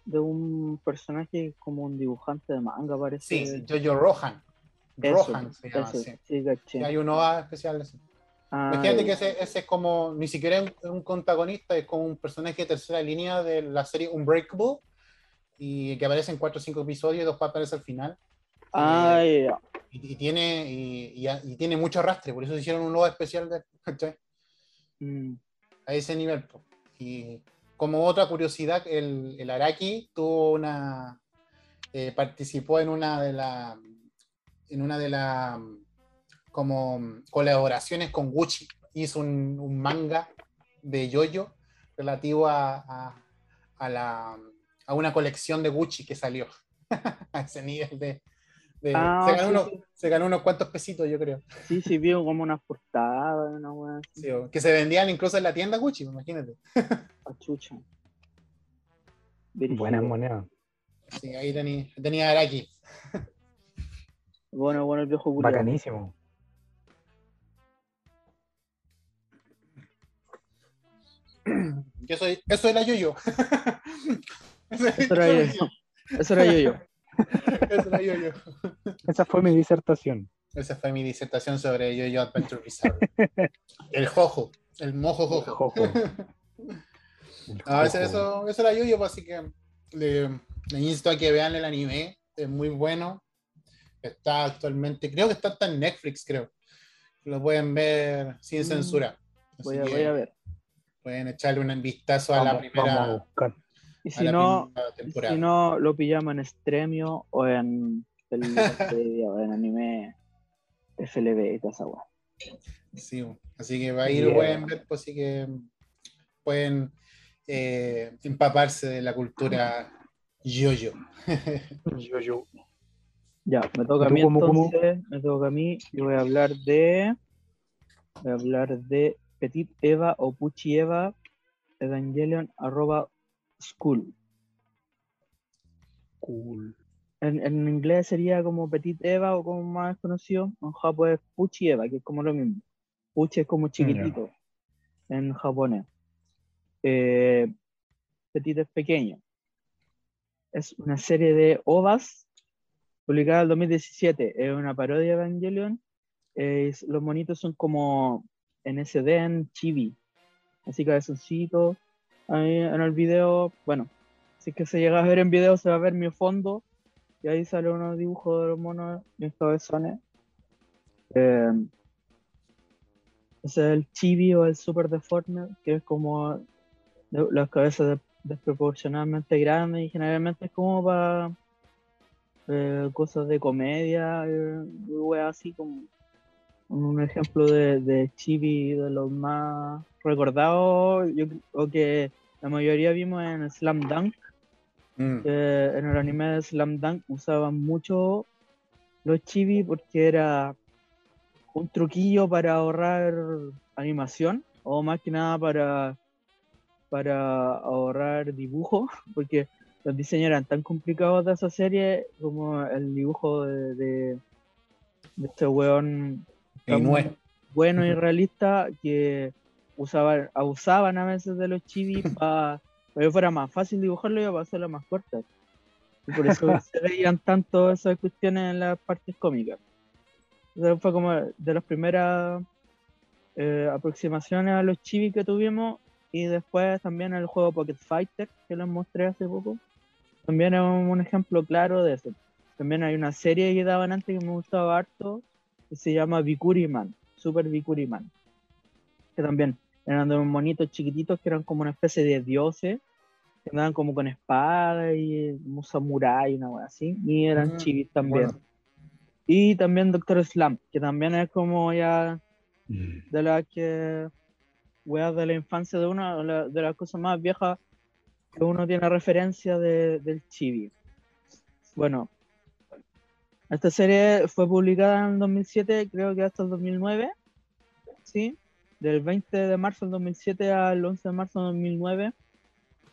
de un personaje como un dibujante de manga, parece. Sí, Jojo Rohan. Eso, Rohan se llama, ese, sí. Sí, hay un OVA especial de eso. Ah, Imagínate que ese, ese, es como, ni siquiera es un, un protagonista, es como un personaje de tercera línea de la serie Unbreakable y que aparece en cuatro o cinco episodios y dos aparece al final. Ah, y, yeah. y, y, tiene, y, y, tiene mucho arrastre, por eso hicieron un nuevo especial de, mm. a ese nivel. Y como otra curiosidad, el, el Araki tuvo una, eh, participó en una de las en una de las como colaboraciones con Gucci hizo un, manga de yoyo relativo a, a, la, a una colección de Gucci que salió a ese nivel de, Ah, se, ganó unos, cuantos pesitos, yo creo. Sí, sí, vio como unas portadas, que se vendían incluso en la tienda Gucci, imagínate. Achucha. Buenas monedas. Sí, ahí tenía, tenía Araki. Bueno, bueno, el viejo Gucci. Bacanísimo. Yo soy, eso era yo-yo. eso era yo-yo. Eso era yo-yo. Esa fue mi disertación. Esa fue mi disertación sobre Yo-Yo Adventure Bizarre. el jojo, el mojo jojo. A veces eso, eso era Yo-Yo, pues, así que le, insto a que vean el anime, es muy bueno. Está actualmente, creo que está hasta en Netflix, creo. Lo pueden ver sin mm. censura. Voy a, voy a, ver. Pueden echarle un vistazo a la primera. Y si no, si no, lo pillamos en Stremio o en, el, o en anime FLB y toda esa Sí, así que va a ir, pueden ver, pues sí que pueden eh, empaparse de la cultura yo-yo. yo-yo. Ya, me toca a mí entonces, me toca a mí, yo voy a hablar de voy a hablar de Petit Eva o Puchi Eva Evangelion arroba School. Cool. En, inglés sería como Petit Eva o como más conocido. En japonés es Puchi Eva, que es como lo mismo. Puchi es como chiquitito en japonés. Eh, Petit es pequeño. Es una serie de ovas publicada en 2017. Es una parodia de Evangelion. los monitos son como NSD en chibi. Así que cabezoncitos Ahí en el video, bueno, si es que se llega a ver en video, se va a ver mi fondo. Y ahí sale unos dibujos de los monos, mis cabezones. Eh, es el chibi o el super deforme, que es como las cabezas desproporcionadamente grandes y generalmente es como para eh, cosas de comedia, eh, así como un ejemplo de, de chibi de los más recordados, yo creo que la mayoría vimos en Slam Dunk. Mm. en el anime de Slam Dunk usaban mucho los chibi porque era un truquillo para ahorrar animación o más que nada para, para ahorrar dibujo porque los diseños eran tan complicados de esa serie como el dibujo de, de, este weón bueno y realista que usaban, abusaban a veces de los chivis para que fuera más fácil dibujarlo y para hacerlo más corto. Y por eso se veían tanto esas cuestiones en las partes cómicas. Eso fue como de las primeras eh, aproximaciones a los chivis que tuvimos y después también el juego Pocket Fighter que les mostré hace poco. También es un ejemplo claro de eso. También hay una serie que daban antes que me gustaba harto se llama Vikuriman, Super Vikuriman. Que también eran de unos monitos chiquititos que eran como una especie de dioses, que andaban como con espada y como samurai y una cosa así, y eran mm, chivis también. Y también Doctor Slam, que también es como ya de las que, weas de la infancia de una de las cosas más viejas que uno tiene referencia de, del chibi. Bueno, esta serie fue publicada en 2007, creo que hasta el 2009, ¿sí? del 20 de marzo del 2007 al 11 de marzo del 2009,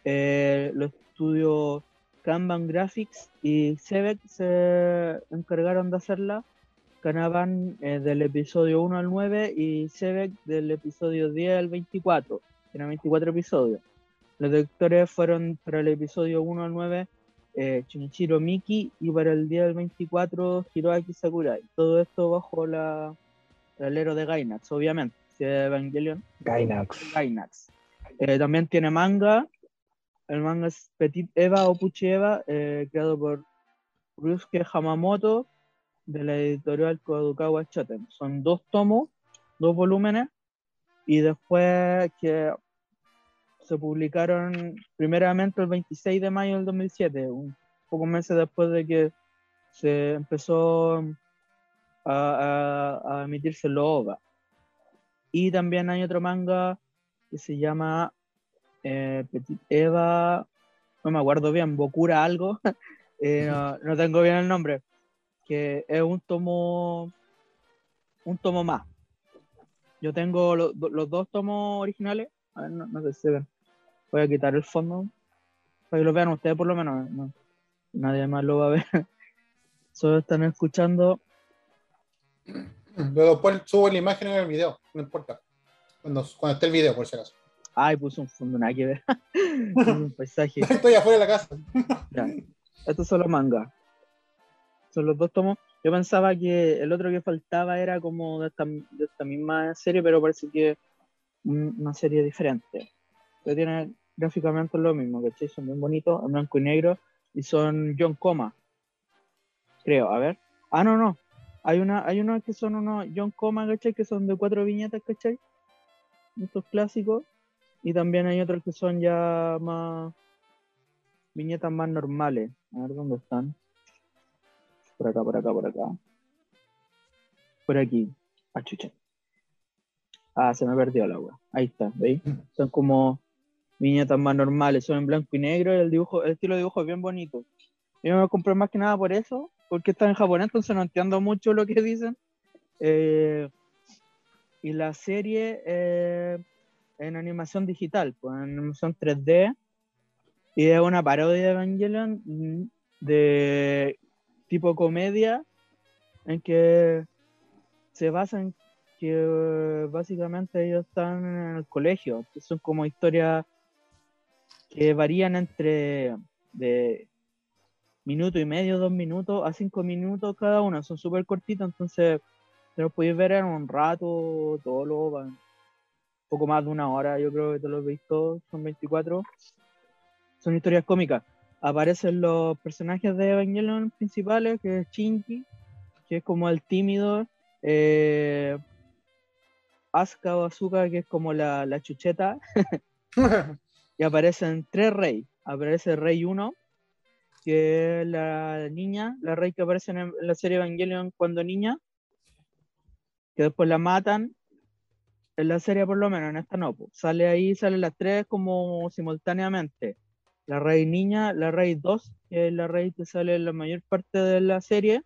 eh, los estudios Kanban Graphics y Sebek se encargaron de hacerla. Kanban eh, del episodio 1 al 9 y Sebek del episodio 10 al 24. Eran 24 episodios. Los directores fueron para el episodio 1 al 9 eh, Shinichiro Miki y para el 10 al 24 Hiroaki Sakurai. Todo esto bajo la, el alero de Gainax, obviamente. Evangelion. Gainax. Gainax. Eh, también tiene manga. El manga es Petit Eva o Puchi Eva, eh, creado por Ryusuke Hamamoto de la editorial Kodokawa Shoten. Son dos tomos, dos volúmenes, y después que se publicaron primeramente el 26 de mayo del 2007, un poco meses después de que se empezó a, emitirse el OVA. Y también hay otro manga que se llama eh, Petit Eva, no me acuerdo bien, Bokura algo, eh, no, tengo bien el nombre, que es un tomo, un tomo más. Yo tengo los dos tomos originales, a ver, no, sé si se ven. Voy a quitar el fondo para que lo vean ustedes por lo menos. nadie más lo va a ver. Solo están escuchando. Luego subo la imagen en el video, no importa. Cuando, cuando esté el video, por si acaso. Ay, puse un fondo, nada que ver. un paisaje. Estoy afuera de la casa. ya. Estos son los mangas. Son los dos tomos. Yo pensaba que el otro que faltaba era como de esta, de esta misma serie, pero parece que una serie diferente. Que tiene gráficamente lo mismo, ¿cachai? Son bien bonitos, en blanco y negro, y son John Coma. Creo, a ver. Ah, no, no. Hay una, hay unos que son unos John Coma, ¿cachai? Que son de cuatro viñetas, ¿cachai? Estos clásicos. Y también hay otros que son ya más viñetas más normales. A ver dónde están. Por acá, por acá, por acá. Por aquí. Ah, chucha. Ah, se me perdió el agua. Ahí está, ¿veis? Mm. Son como viñetas más normales, son en blanco y negro, el dibujo, el estilo de dibujo es bien bonito. Yo me compré más que nada por eso, porque está en japonés, entonces no entiendo mucho lo que dicen. Eh, y la serie eh, en animación digital, pues en animación 3D. Y es una parodia de Evangelion mm, de tipo comedia, en que se basa en que básicamente ellos están en el colegio, son como historias que varían entre de minuto y medio, dos minutos a cinco minutos cada una, son súper cortitos, entonces te lo podéis ver en un rato, todo lo poco más de una hora, yo creo que te lo he visto, son 24. Son historias cómicas. Aparecen los personajes de Evangelion principales, que es Shinji, que es como el tímido, eh, Asuka o Azuka, que es como la, la chucheta. y aparecen tres reyes. Aparece rey 1, que es la niña, la rey que aparece en la serie Evangelion cuando niña, que después la matan en la serie por lo menos, en esta no, sale ahí, salen las tres como simultáneamente. La Rey Niña, la Rey 2, que es la Rey que sale en la mayor parte de la serie,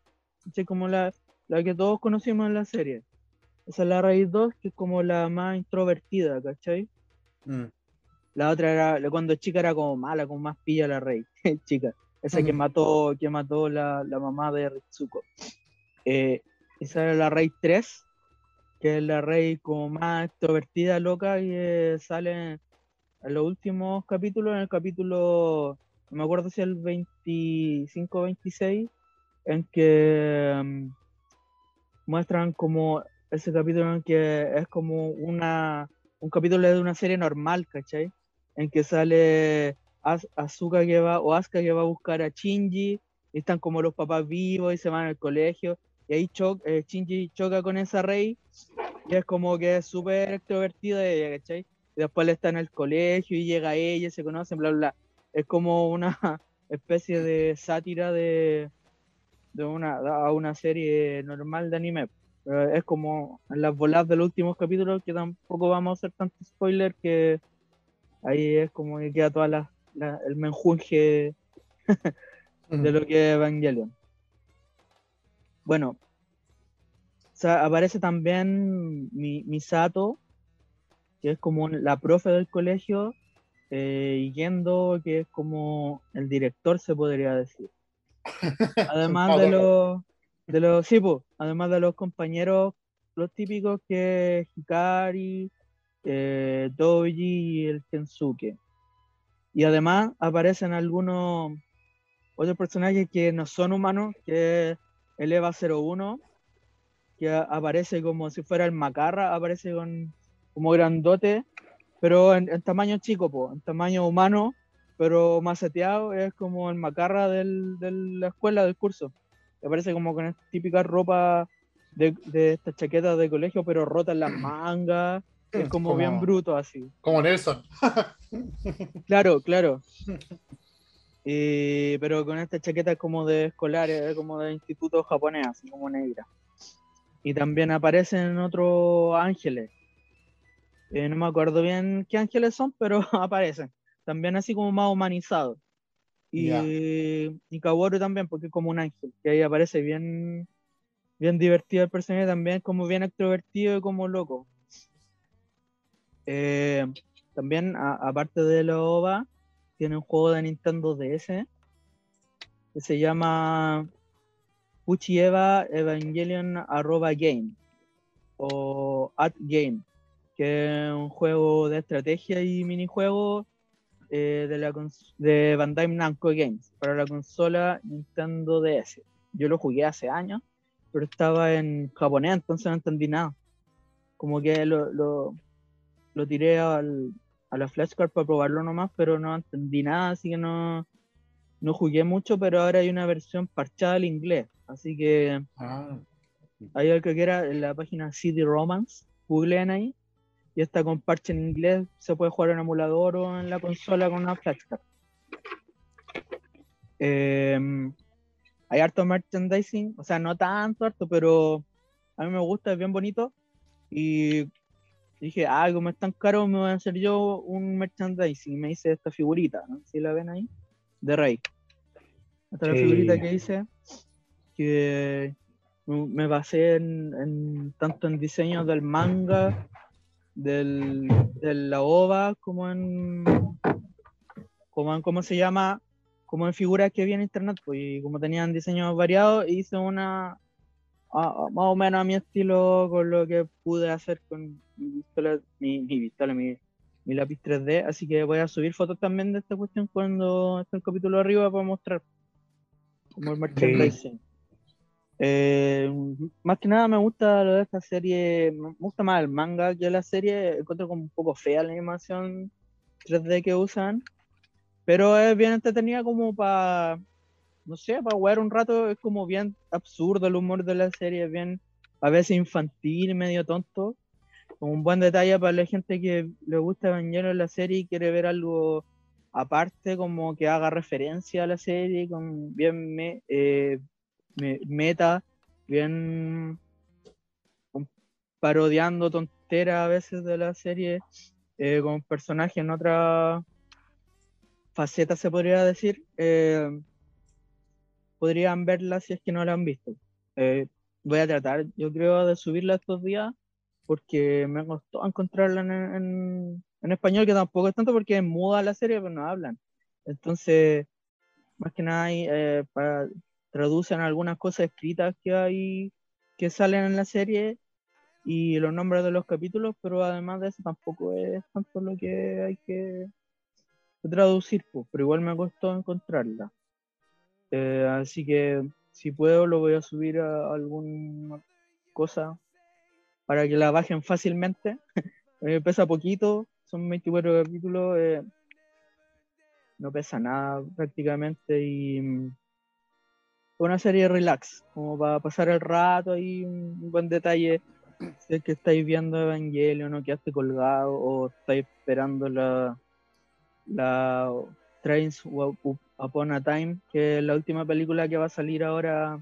así como la, la que todos conocimos en la serie. Esa es la Rey 2, que es como la más introvertida, ¿cachai? Mm. La otra era, cuando chica era como mala, como más pilla la Rey, chica. Esa que mató, que mató la, la mamá de Ritsuko. Eh, esa era la Rey 3, que es la rey como más extrovertida, loca, y sale en los últimos capítulos, en el capítulo, no me acuerdo si el 25 o 26, en que mm, muestran como ese capítulo en que es como una un capítulo de una serie normal, ¿cachai? En que sale Azuka que va, o Asuka que va a buscar a Shinji, y están como los papás vivos y se van al colegio, y ahí eh, Shinji choca con esa rey y es como que es súper extrovertida ella, ¿cachai? Y después le está en el colegio y llega ella, se conocen, bla, bla. Es como una especie de sátira de, de una, a una serie normal de anime. Es como en las bolas de los últimos capítulos que tampoco vamos a hacer tanto spoiler que ahí es como que queda toda la, el menjunje de lo que es Evangelion. Bueno, aparece también mi, Misato, que es como la profe del colegio, eh, y Yendo, que es como el director, se podría decir. Además de los, de los, sí, además de los compañeros, los típicos que Hikari, eh, Doji y el Kensuke. Y además aparecen algunos otros personajes que no son humanos, que es el EVA 01, que aparece como si fuera el macarra, aparece con como grandote, pero en, tamaño chico, en tamaño humano, pero maceteado, es como el macarra de la escuela, del curso. Aparece como con esta típica ropa de, de estas chaquetas de colegio, pero rota en las mangas, es como, bien bruto así. Como Nelson. claro, claro. pero con esta chaqueta como de escolar, como de instituto japonés, así como negra. Y también aparecen otros ángeles, Eh, no me acuerdo bien qué ángeles son, pero aparecen. También así como más humanizados. Y, y Kaworu también, porque es como un ángel, que ahí aparece bien, bien divertido el personaje también, como bien extrovertido y como loco. Eh, también, aparte de la OVA, tiene un juego de Nintendo DS que se llama Puchi Eva Evangelion arroba game o at game, que es un juego de estrategia y minijuego eh, de, la de Bandai Namco Games para la consola Nintendo DS. Yo lo jugué hace años, pero estaba en japonés, entonces no entendí nada. Como que lo, lo, lo tiré al, a la flashcard para probarlo nomás, pero no entendí nada, así que no, no jugué mucho, pero ahora hay una versión parchada al inglés, así que ah. hay algo que quiera en la página CD Romance, googleen ahí, y está con parche en inglés, se puede jugar en emulador o en la consola con una flashcard. Em, hay harto merchandising, o sea, no tanto harto, pero a mí me gusta, es bien bonito. Y dije, ah, como es tan caro, me voy a hacer yo un merchandising. Y me hice esta figurita, ¿no? Si la ven ahí, de Rey. Esta es la figurita que hice, que me basé en, tanto en diseños del manga, del, de la ova, como en, como en, ¿cómo se llama? Como en figuras que vi en internet, pues, y como tenían diseños variados, hice una, más o menos a mi estilo con lo que pude hacer con mi pistola, mi, mi, lápiz 3D, así que voy a subir fotos también de esta cuestión cuando esté el capítulo arriba para mostrar como el merchandising. Eh, más que nada me gusta lo de esta serie, me gusta más el manga que la serie, encuentro como un poco fea la animación 3D que usan, pero es bien entretenida como para no sé, para jugar un rato es como bien absurdo el humor de la serie, bien a veces infantil, medio tonto. Como un buen detalle para la gente que le gusta Evangelion la serie y quiere ver algo aparte, como que haga referencia a la serie, con bien eh, meta, bien parodiando tonteras a veces de la serie, eh, con personajes en otra faceta, se podría decir. Eh, podrían verla si es que no la han visto. Eh, voy a tratar, yo creo, de subirla estos días porque me costó encontrarla en, español, que tampoco es tanto porque es muda la serie, pero no hablan. Entonces, más que nada, eh, traducen algunas cosas escritas que hay que salen en la serie y los nombres de los capítulos, pero además de eso tampoco es tanto lo que hay que traducir, pues, pero igual me costó encontrarla. Eh, así que si puedo lo voy a subir a alguna cosa para que la bajen fácilmente. Eh, pesa poquito, son 24 capítulos, eh, no pesa nada prácticamente y mm, una serie relax, como para pasar el rato y un, buen detalle. Si es que estáis viendo Evangelio, no quedaste colgado o estáis esperando la, la Trains Upon a Time, que es la última película que va a salir ahora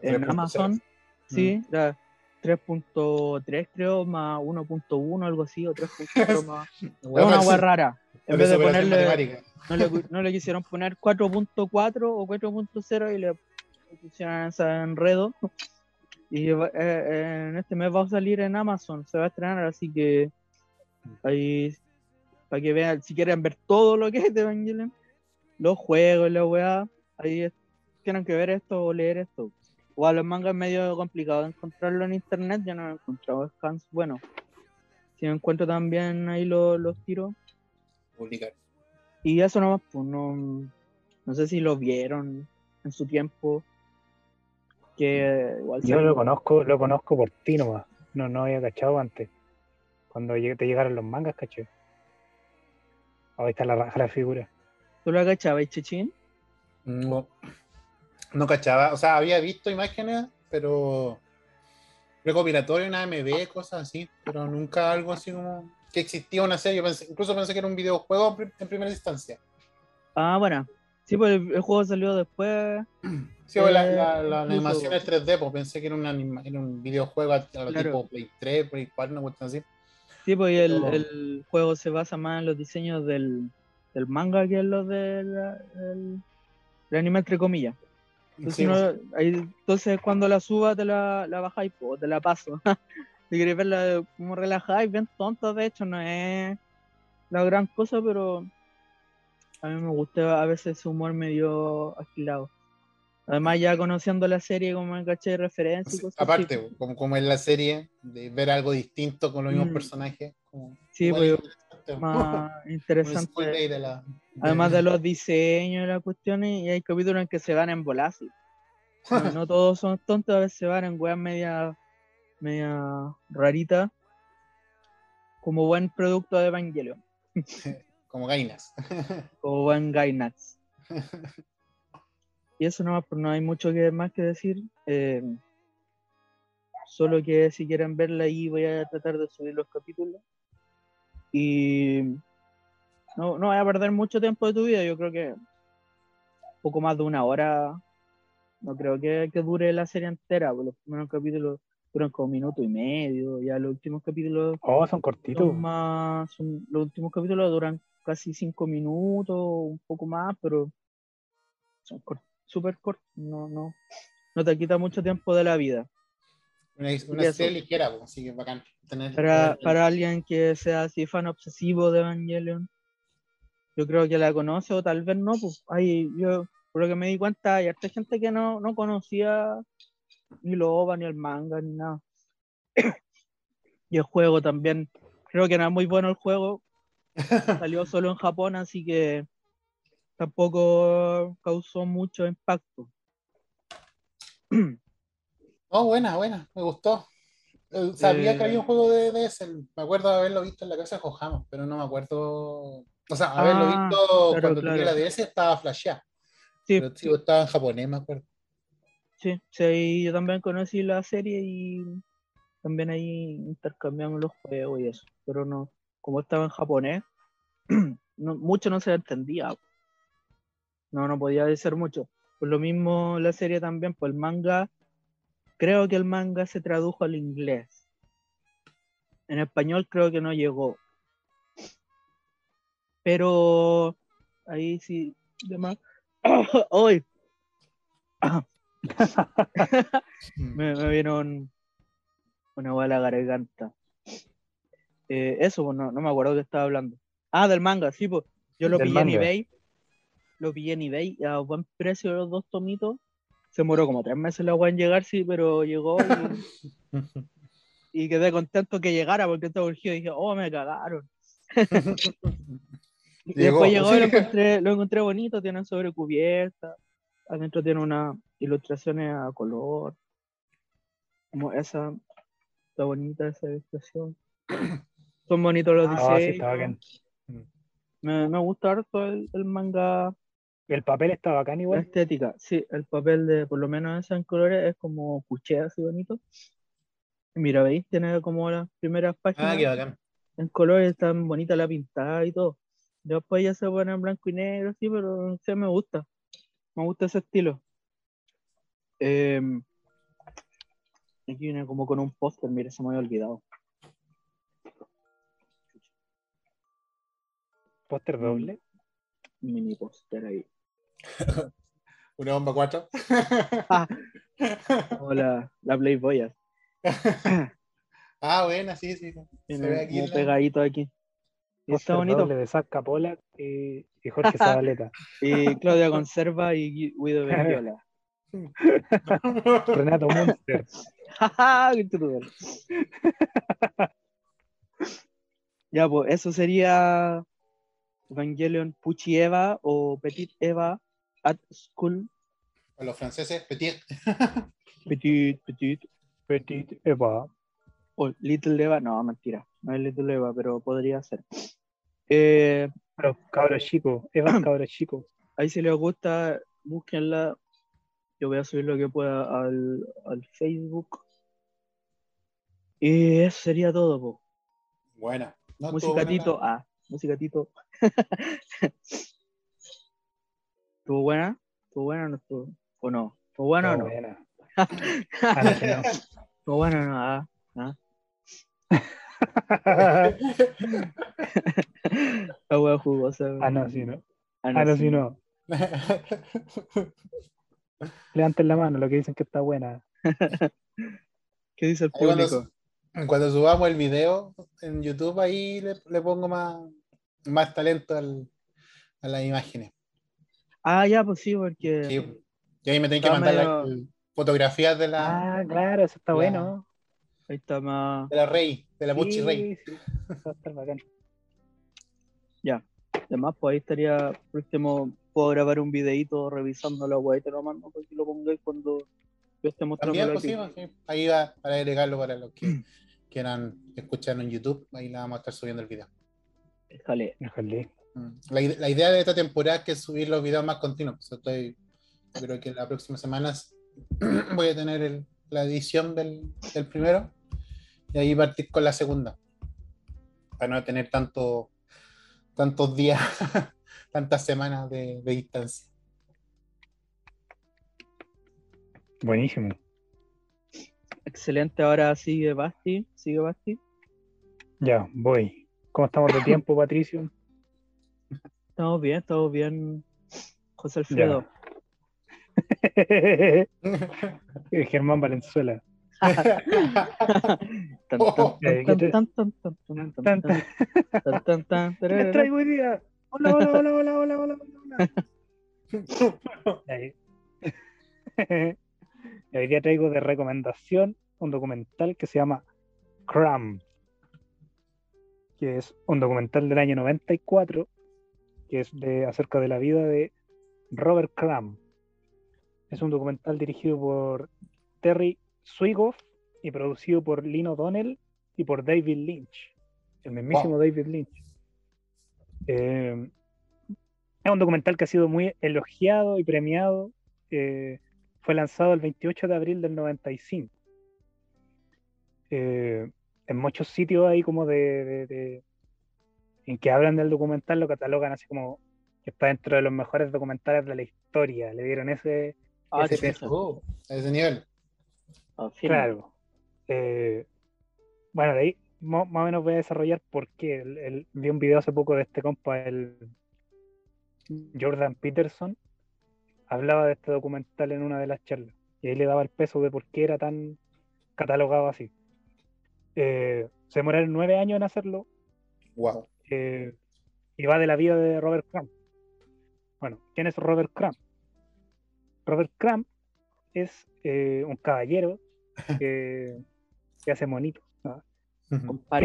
en Amazon. Sí, 3.3 mm. creo, más 1.1, algo así, o 3.0 más. es una web rara. En vez de ponerle. No le, no le, quisieron poner 4.4 o 4.0 y le pusieron ese enredo. Y eh, en este mes va a salir en Amazon, se va a estrenar, así que ahí para que vean, si quieren ver todo lo que es de Evangelion, los juegos, la weá, ahí tienen que ver esto o leer esto. O a los mangas es medio complicado encontrarlo en internet, yo no he encontrado scans bueno. Si encuentro también ahí los, los tiros. Publicar. Y eso nomás, pues no, no sé si lo vieron en su tiempo. Que igual Yo lo conozco, lo conozco por ti nomás. No, no había cachado antes. Cuando te llegaron los mangas, caché. Ahí está la raja la figura. ¿Tú lo cachabas, Chechín? No. No cachaba. O sea, había visto imágenes, pero recopilatorio, una MB, cosas así, pero nunca algo así como que existía una serie. incluso pensé que era un videojuego en primera instancia. Ah, bueno. Sí, pues el, juego salió después. Sí, pues la, la, animación es 3D, pues pensé que era, una, era un videojuego a, tipo Play 3, Play 4, una cuestión así. Sí, pues el, el, juego se basa más en los diseños del, del manga que en los del el, anime, entre comillas. Entonces, entonces, cuando la suba te la, la bajáis o te la paso. si queréis verla como relajada y bien tonta, de hecho, no es la gran cosa, pero a mí me gusta a veces ese humor medio agilado. Además, ya conociendo la serie, como me caché de referencia y cosas Aparte, como, como es la serie, de ver algo distinto con los mismos mm. personajes. sí, pues, más interesante. Además de los diseños y las cuestiones, y hay capítulos en que se van en volar. no todos son tontos, a veces se van en weas media, media rarita, como buen producto de Evangelion. como Gainas. como buen Gainas. Y eso nomás, pues no hay mucho que, más que decir. Eh, solo que si quieren verla ahí voy a tratar de subir los capítulos. Y no, no voy a perder mucho tiempo de tu vida, yo creo que poco más de una hora. No creo que, que dure la serie entera, porque los primeros capítulos duran como un minuto y medio, ya los últimos capítulos... Oh, son cortitos. más, los últimos capítulos duran casi cinco minutos, un poco más, pero son cortitos súper corto, no, no, no te quita mucho tiempo de la vida. Una, serie ligera, pues, así que bacán. para, para alguien que sea así fan obsesivo de Evangelion, yo creo que la conoce o tal vez no, pues ahí yo por lo que me di cuenta hay harta gente que no, no conocía ni lo OVA, ni el manga, ni nada. y el juego también, creo que no es muy bueno el juego, salió solo en Japón, así que tampoco causó mucho impacto. Oh, buena, buena, me gustó. Eh, sabía que había un juego de DS, me acuerdo de haberlo visto en la casa de Jojamos, pero no me acuerdo. O sea, haberlo ah, visto cuando tenía la DS estaba flasheada. Sí. Pero estaba en japonés, me acuerdo. Sí, sí, yo también conocí la serie y también ahí intercambiamos los juegos y eso. Pero no, como estaba en japonés, mucho no se entendía. No, no podía decir mucho. Por lo mismo la serie también, pues el manga, creo que el manga se tradujo al inglés. En español creo que no llegó. Pero ahí sí, demás. ¡Hoy! me, me vieron una bala garganta. Eh, eso, pues, no, no me acuerdo de qué estaba hablando. Ah, del manga, sí, pues. Yo lo pillé en eBay lo pillé en eBay a buen precio los dos tomitos. Se moró como tres meses la weá en llegar, sí, pero llegó y, quedé contento que llegara porque estaba urgido y dije, oh, me cagaron. y después llegó y lo encontré, lo encontré bonito, tiene sobrecubierta, adentro tiene unas ilustraciones a color. Como esa, está bonita esa ilustración. Son bonitos los ah, diseños. me, me gusta harto el, el manga el papel está bacán igual. La estética, sí, el papel de, por lo menos esa en colores, es como puché así bonito. Mira, ¿veis? Tiene como las primeras páginas. Ah, qué bacán. En colores tan bonita la pintada y todo. Después ya se pone en blanco y negro, sí, pero sí me gusta. Me gusta ese estilo. Em, aquí viene como con un póster, mire, se me había olvidado. ¿Póster doble? Mini póster ahí. Una bomba 4. Hola, la Playboy. ah, buena, sí, sí. Se ve aquí pegadito aquí. está bonito. de Saca Pola y, y Jorge Zabaleta. y Claudia Conserva y Guido Bendiola. Renato Monster. ya, pues eso sería Evangelion Pucci Eva o Petit Eva at School. A los franceses, Petit. petit, Petit. Petit Eva. O Little Eva, no, mentira. No es Little Eva, pero podría ser. Eh, pero cabro chico, Eva cabro chico. Ahí si les gusta, búsquenla. Yo voy a subir lo que pueda al, al Facebook. Y eso sería todo, po. Buena. No Musicatito, ah, musicatito. ¿Estuvo buena? ¿Estuvo buena o no estuvo? ¿O no? ¿Estuvo buena o no? Buena. ¿Estuvo buena o no? Ah, ah. Agua jugosa. Ah, no, sí, no. Ah, no, sí, no. Levanten la mano, lo que dicen que está buena. ¿Qué dice el público? Cuando, subamos el video en YouTube, ahí le, pongo más, más talento al, a las imágenes. Ah, ya, pues sí, porque. Sí. Y ahí me tienen que mandar fotografías de la. Ah, claro, eso está bueno. Ahí está más. De la Rey, de la Muchi Rey. Sí, va a estar bacán. Ya. Además, pues ahí estaría, por último, puedo grabar un videito revisando la web y te lo mando para que lo pongáis cuando yo esté mostrando. Pues, sí, ahí va para agregarlo para los que quieran escucharlo en YouTube. Ahí la vamos a estar subiendo el video. Déjale. Déjale. Mm. La, la, idea de esta temporada es que subir los videos más continuos. estoy, creo que las próximas semanas voy a tener la edición del, del primero y ahí partir con la segunda. Para no tener tanto tantos días, tantas semanas de, distancia. Buenísimo. Excelente, ahora sigue Basti, sigue Basti. Ya, voy. ¿Cómo estamos de tiempo, Patricio? Estamos bien, estamos bien, José Alfredo. Germán Valenzuela. ¿Qué traigo hoy día? Hola, hola, hola, hola, hola, hola, hola. hoy día traigo de recomendación un documental que se llama Cram, que es un documental del año 94, que es de acerca de la vida de Robert Cram. Es un documental dirigido por Terry Swigoff y producido por Lino O'Donnell y por David Lynch, el mismísimo David Lynch. Eh, es un documental que ha sido muy elogiado y premiado. Eh, fue lanzado el 28 de abril del 95. Eh, en muchos sitios ahí como de, en que hablan del documental lo catalogan así como que está dentro de los mejores documentales de la historia. Le dieron ese, ah, ese peso. Oh, ese nivel. Ah, claro. Eh, bueno, de ahí más, o menos voy a desarrollar por qué. vi un video hace poco de este compa, el Jordan Peterson, hablaba de este documental en una de las charlas. Y ahí le daba el peso de por qué era tan catalogado así. Eh, se demoraron nueve años en hacerlo. Wow. Eh, y va de la vida de Robert Crumb. Bueno, ¿quién es Robert Crumb? Robert Crumb es un caballero que que hace monito.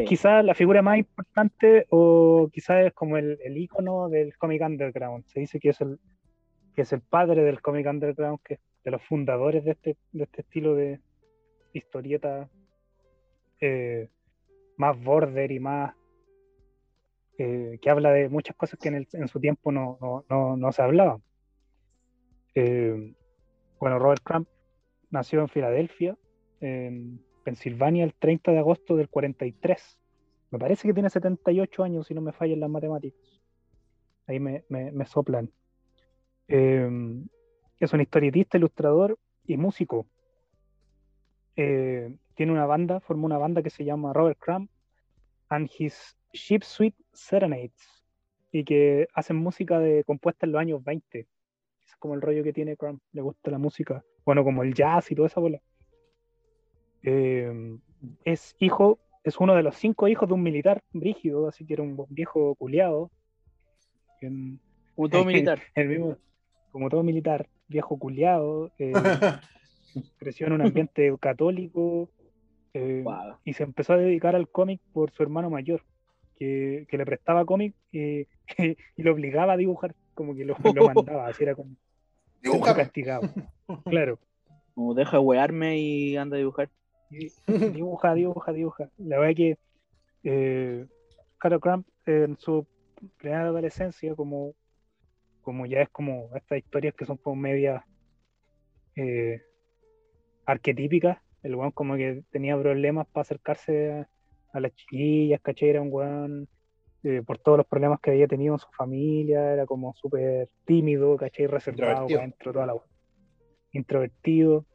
quizás la figura más importante o quizás es como el, el ícono del cómic underground. Se dice que es el, que es el padre del cómic underground, que es de los fundadores de este, de este estilo de historieta eh, más border y más eh, que habla de muchas cosas que en, en su tiempo no, no, no, se hablaban. Eh, bueno, Robert Crump nació en Filadelfia en Pensilvania el 30 de agosto del 43. Me parece que tiene 78 años, si no me fallan las matemáticas. Ahí me, soplan. Em, es un historietista, ilustrador y músico. Eh, tiene una banda, formó una banda que se llama Robert Crumb and His Ship Suite Serenades y que hacen música de, compuesta en los años 20. Es como el rollo que tiene Crumb, le gusta la música. Bueno, como el jazz y toda esa bola. Eh, es hijo, es uno de los cinco hijos de un militar brígido, así que era un viejo culiado. como todo militar. como todo militar, viejo culiado. Eh, creció en un ambiente católico eh, y se empezó a dedicar al cómic por su hermano mayor, que, le prestaba cómic y, lo obligaba a dibujar, como que lo, mandaba, así era como, castigado. Claro. Como deja wearme y anda a dibujar. dibuja, dibuja, dibuja. La verdad que eh, Carol Cramp en su primera adolescencia, como, como ya es como estas historias que son como medias eh, arquetípicas, el weón como que tenía problemas para acercarse a, las chiquillas, caché, era un weón eh, por todos los problemas que había tenido en su familia, era como súper tímido, caché, reservado dentro toda la introvertido.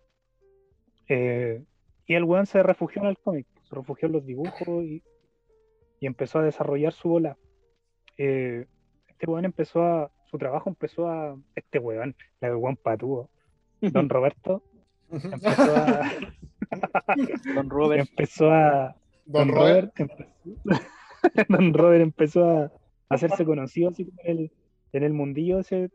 Eh, y el weón se refugió en el cómic, se refugió en los dibujos y, y empezó a desarrollar su bola. Eh, este weón empezó a, su trabajo empezó a, este weón, la weón patúo, don Roberto, empezó a, don Robert, empezó a, don, Robert, don Robert empezó a hacerse conocido así en el, en el mundillo ese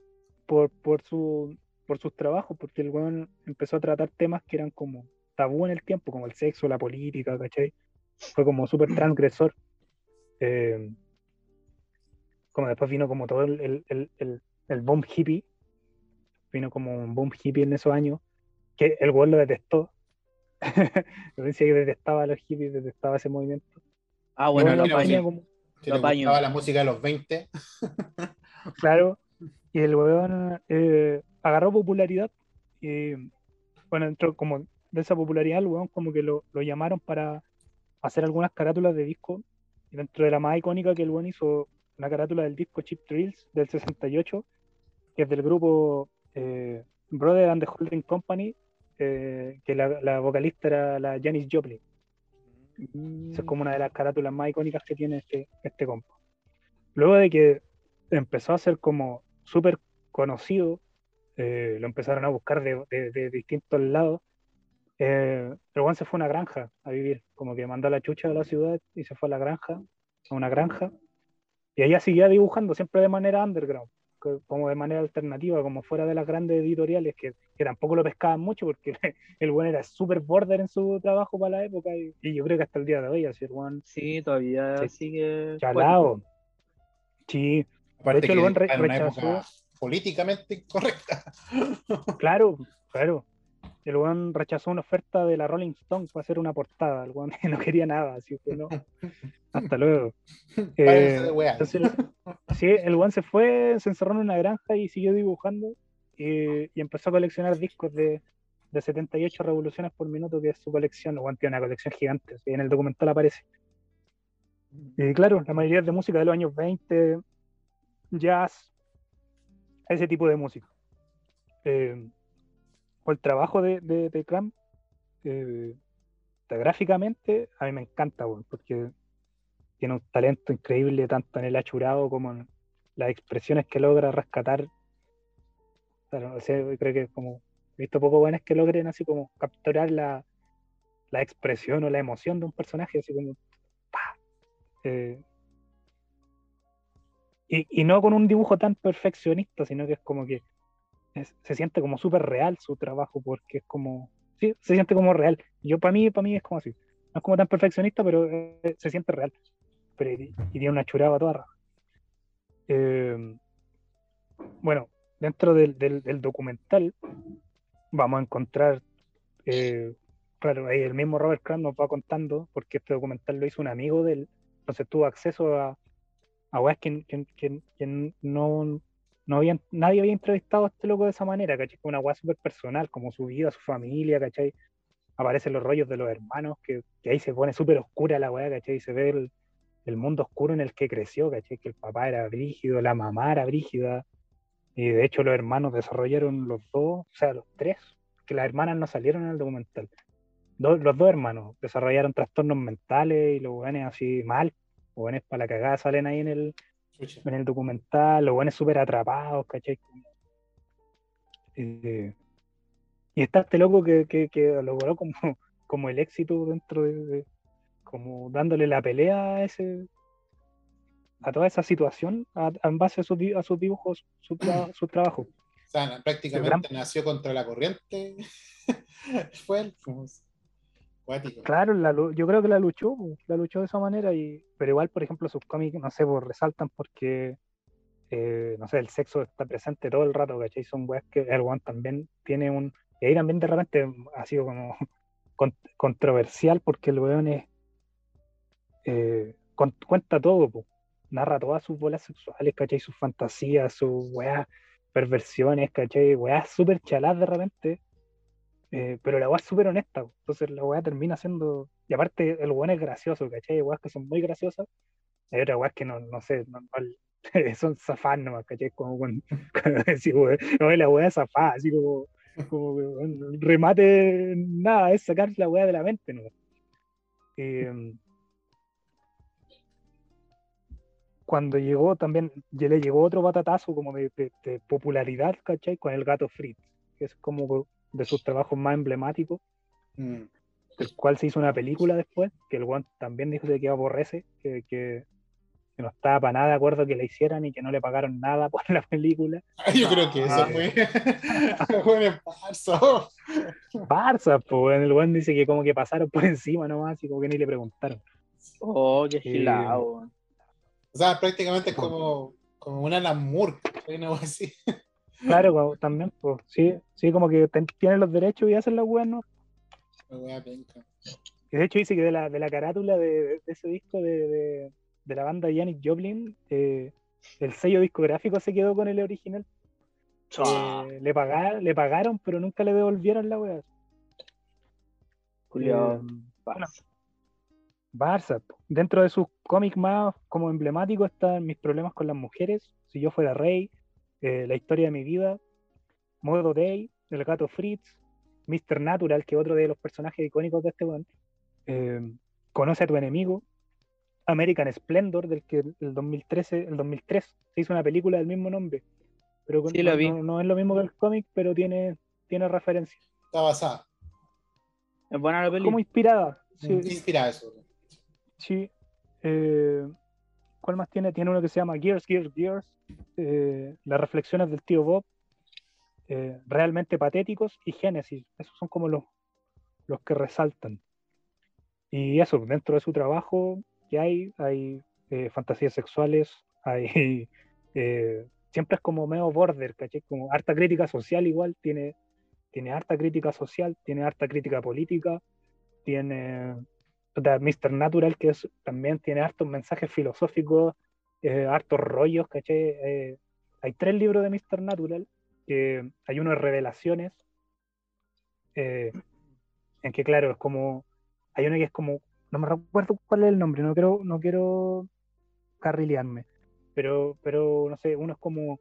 por, por, su, por sus trabajos, porque el weón empezó a tratar temas que eran como tabú en el tiempo, como el sexo, la política, ¿cachai? Fue como súper transgresor. Eh, como después vino como todo el, el, el, el, boom hippie, vino como un boom hippie en esos años, que el weón lo detestó. Yo decía que detestaba a los hippies, detestaba ese movimiento. Ah, bueno, lo como, la música de los 20. claro, y el weón eh, agarró popularidad y bueno, entró como de esa popularidad, el weón como que lo, lo, llamaron para hacer algunas carátulas de disco. Y dentro de la más icónica que el weón hizo una carátula del disco Chip Thrills del 68, que es del grupo eh, Brother and the Holding Company, eh, que la, la, vocalista era la Janis Joplin. Esa es como una de las carátulas más icónicas que tiene este, este compo. Luego de que empezó a ser como súper conocido, eh, lo empezaron a buscar de, distintos lados. Eh, pero Juan se fue a una granja a vivir, como que mandó a la chucha de la ciudad y se fue a la granja, a una granja, y ella seguía dibujando siempre de manera underground, como de manera alternativa, como fuera de las grandes editoriales que, tampoco lo pescaban mucho porque el buen era súper border en su trabajo para la época y, yo creo que hasta el día de hoy así el buen sí todavía sigue chalado sí. De hecho el buen rechazó. políticamente incorrecta claro claro el buen rechazó una oferta de la Rolling Stone para hacer una portada. El buen no quería nada, así que no. Hasta luego. Eh, sí, el buen se fue, se encerró en una granja y siguió dibujando y, empezó a coleccionar discos de, de, 78 revoluciones por minuto, que es su colección. El buen tiene una colección gigante, en el documental aparece. Y claro, la mayoría de música de los años 20, jazz, ese tipo de música. Eh, el trabajo de, de, de eh, gráficamente, a mí me encanta, porque tiene un talento increíble tanto en el achurado como en las expresiones que logra rescatar. creo que como he visto poco buenas que logren así como capturar la, la expresión o la emoción de un personaje, así como eh, y, y, no con un dibujo tan perfeccionista, sino que es como que se siente como súper real su trabajo, porque es como, sí, se siente como real. Yo para mí, para mí es como así. No es como tan perfeccionista, pero eh, se siente real. Pero, y, tiene una churaba toda. Eh, bueno, dentro del, del, documental vamos a encontrar, eh, claro, ahí el mismo Robert Crumb nos va contando, porque este documental lo hizo un amigo de él, entonces tuvo acceso a, a weas que, que, no, no habían, nadie había entrevistado a este loco de esa manera, ¿cachai? Una weá súper personal, como su vida, su familia, ¿cachai? Aparecen los rollos de los hermanos, que, ahí se pone súper oscura la weá, ¿cachai? Se ve el, mundo oscuro en el que creció, ¿cachai? Que el papá era brígido, la mamá era brígida, y de hecho los hermanos desarrollaron los dos, o sea, los tres, que las hermanas no salieron en el documental. los dos hermanos desarrollaron trastornos mentales y los weones así mal, weones para la cagada salen ahí en el, en el documental, los buenos súper atrapados, ¿cachai? Eh, y está este loco que, que, que, logró como, como el éxito dentro de, como dándole la pelea a ese a toda esa situación en base a, sus, a sus dibujos, su, su trabajo. O sea, prácticamente nació contra la corriente. Fue él. Claro, yo creo que la luchó, la luchó de esa manera, y, pero igual, por ejemplo, sus cómics, no sé, pues resaltan porque, eh, no sé, el sexo está presente todo el rato, ¿cachai? Son weas que el one también tiene un... Y ahí también de repente ha sido como controversial porque el weón es... Eh, cuenta todo, narra todas sus bolas sexuales, ¿cachai? Sus fantasías, sus weas, perversiones, ¿cachai? Weas súper chaladas de repente eh, pero la weá es súper honesta, entonces la weá termina siendo. Y aparte, el weón es gracioso, ¿cachai? Hay weas que son muy graciosas, hay otras weas que no, no sé, son zafás nomás, ¿cachai? Como cuando, cuando no, la weá es zafá, así como, como remate, nada, es sacar la weá de la mente, ¿no? Eh, cuando llegó también, ya le llegó otro batatazo como de, popularidad, ¿cachai? Con el gato Fritz, que es como de sus trabajos más emblemáticos, mm. del cual se hizo una película después, que el Juan también dijo que aborrece, que, que, no estaba para nada de acuerdo que la hicieran y que no le pagaron nada por la película. Yo creo que eso ah. fue. bueno, Barça. Barça, pues el Juan dice que como que pasaron por encima nomás y como que ni le preguntaron. Oh, qué gilado. O sea, prácticamente es como, como una Lamur, algo así. Claro, también, pues, sí, sí, como que tienen los derechos y hacen los buenos. Y de hecho dice que de la, de la carátula de, ese disco de, de, la banda Janis Joplin, eh, el sello discográfico se quedó con el original. Eh, le, pagaron, le pagaron, pero nunca le devolvieron la weá. Julio, Barça. Dentro de sus cómics más como emblemáticos están Mis problemas con las mujeres, Si yo fuera rey, eh, La historia de mi vida, Modo Day, El gato Fritz, Mr. Natural, que es otro de los personajes icónicos de este one. Eh, Conoce a tu enemigo, American Splendor, del que el 2013, el 2003 se hizo una película del mismo nombre. Pero no, es lo mismo que el cómic, pero tiene, tiene referencia. Está basada. Es buena la película. Como inspirada. Sí. Inspirada eso. Sí. Eh, ¿Cuál más tiene? Tiene uno que se llama Gears, Gears, Gears. Eh, las reflexiones del tío Bob. Eh, realmente patéticos y Génesis. Esos son como los, los que resaltan. Y eso, dentro de su trabajo, que hay? Hay fantasías sexuales, hay. siempre es como medio border, ¿caché? Como harta crítica social, igual. Tiene, tiene harta crítica social, tiene harta crítica política, tiene Mr. Natural, que también tiene hartos mensajes filosóficos, eh, hartos rollos, ¿caché? Eh, hay tres libros de Mr. Natural, que hay uno de revelaciones, eh, en que claro, es como, hay uno que es como, no me recuerdo cuál es el nombre, no quiero, no quiero carrilearme, pero, pero no sé, uno es como,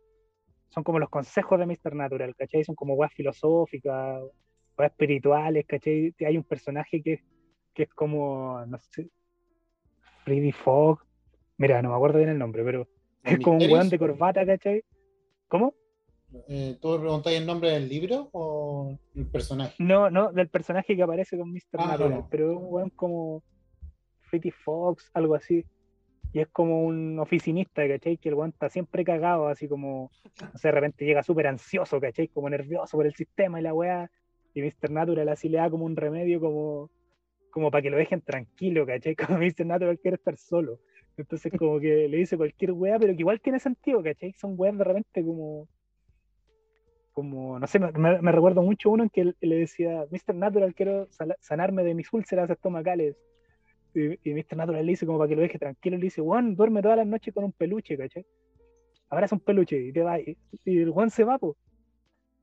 son como los consejos de Mr. Natural, ¿cachai? Son como weas filosóficas, weas espirituales, ¿cachai? Hay un personaje que que es como, no sé, Freddy Fogg, mira, no me acuerdo bien el nombre, pero es como un weón de corbata, ¿cachai? ¿Cómo? Eh, ¿Tú preguntáis el nombre del libro o el personaje? No, no, del personaje que aparece con Mr. Ah, pero es un weón como Freddy Fox, algo así. Y es como un oficinista, ¿cachai? Que el weón está siempre cagado, así como, no sé, de repente llega súper ansioso, ¿cachai? Como nervioso por el sistema y la weá. Y Mr. Natural así le da como un remedio, como como para que lo dejen tranquilo, ¿cachai? Como me Natural quiere estar solo. Entonces como que le dice cualquier weá, pero que igual tiene sentido, ¿cachai? Son weas de repente como, como, no sé, me, recuerdo mucho uno en que le decía, Mr. Natural, quiero sanarme de mis úlceras estomacales. Y, y, Mr. Natural le dice como para que lo deje tranquilo, le dice, Juan, duerme todas las noches con un peluche, ¿cachai? Abraza un peluche y te va. Y, el Juan se va, pues.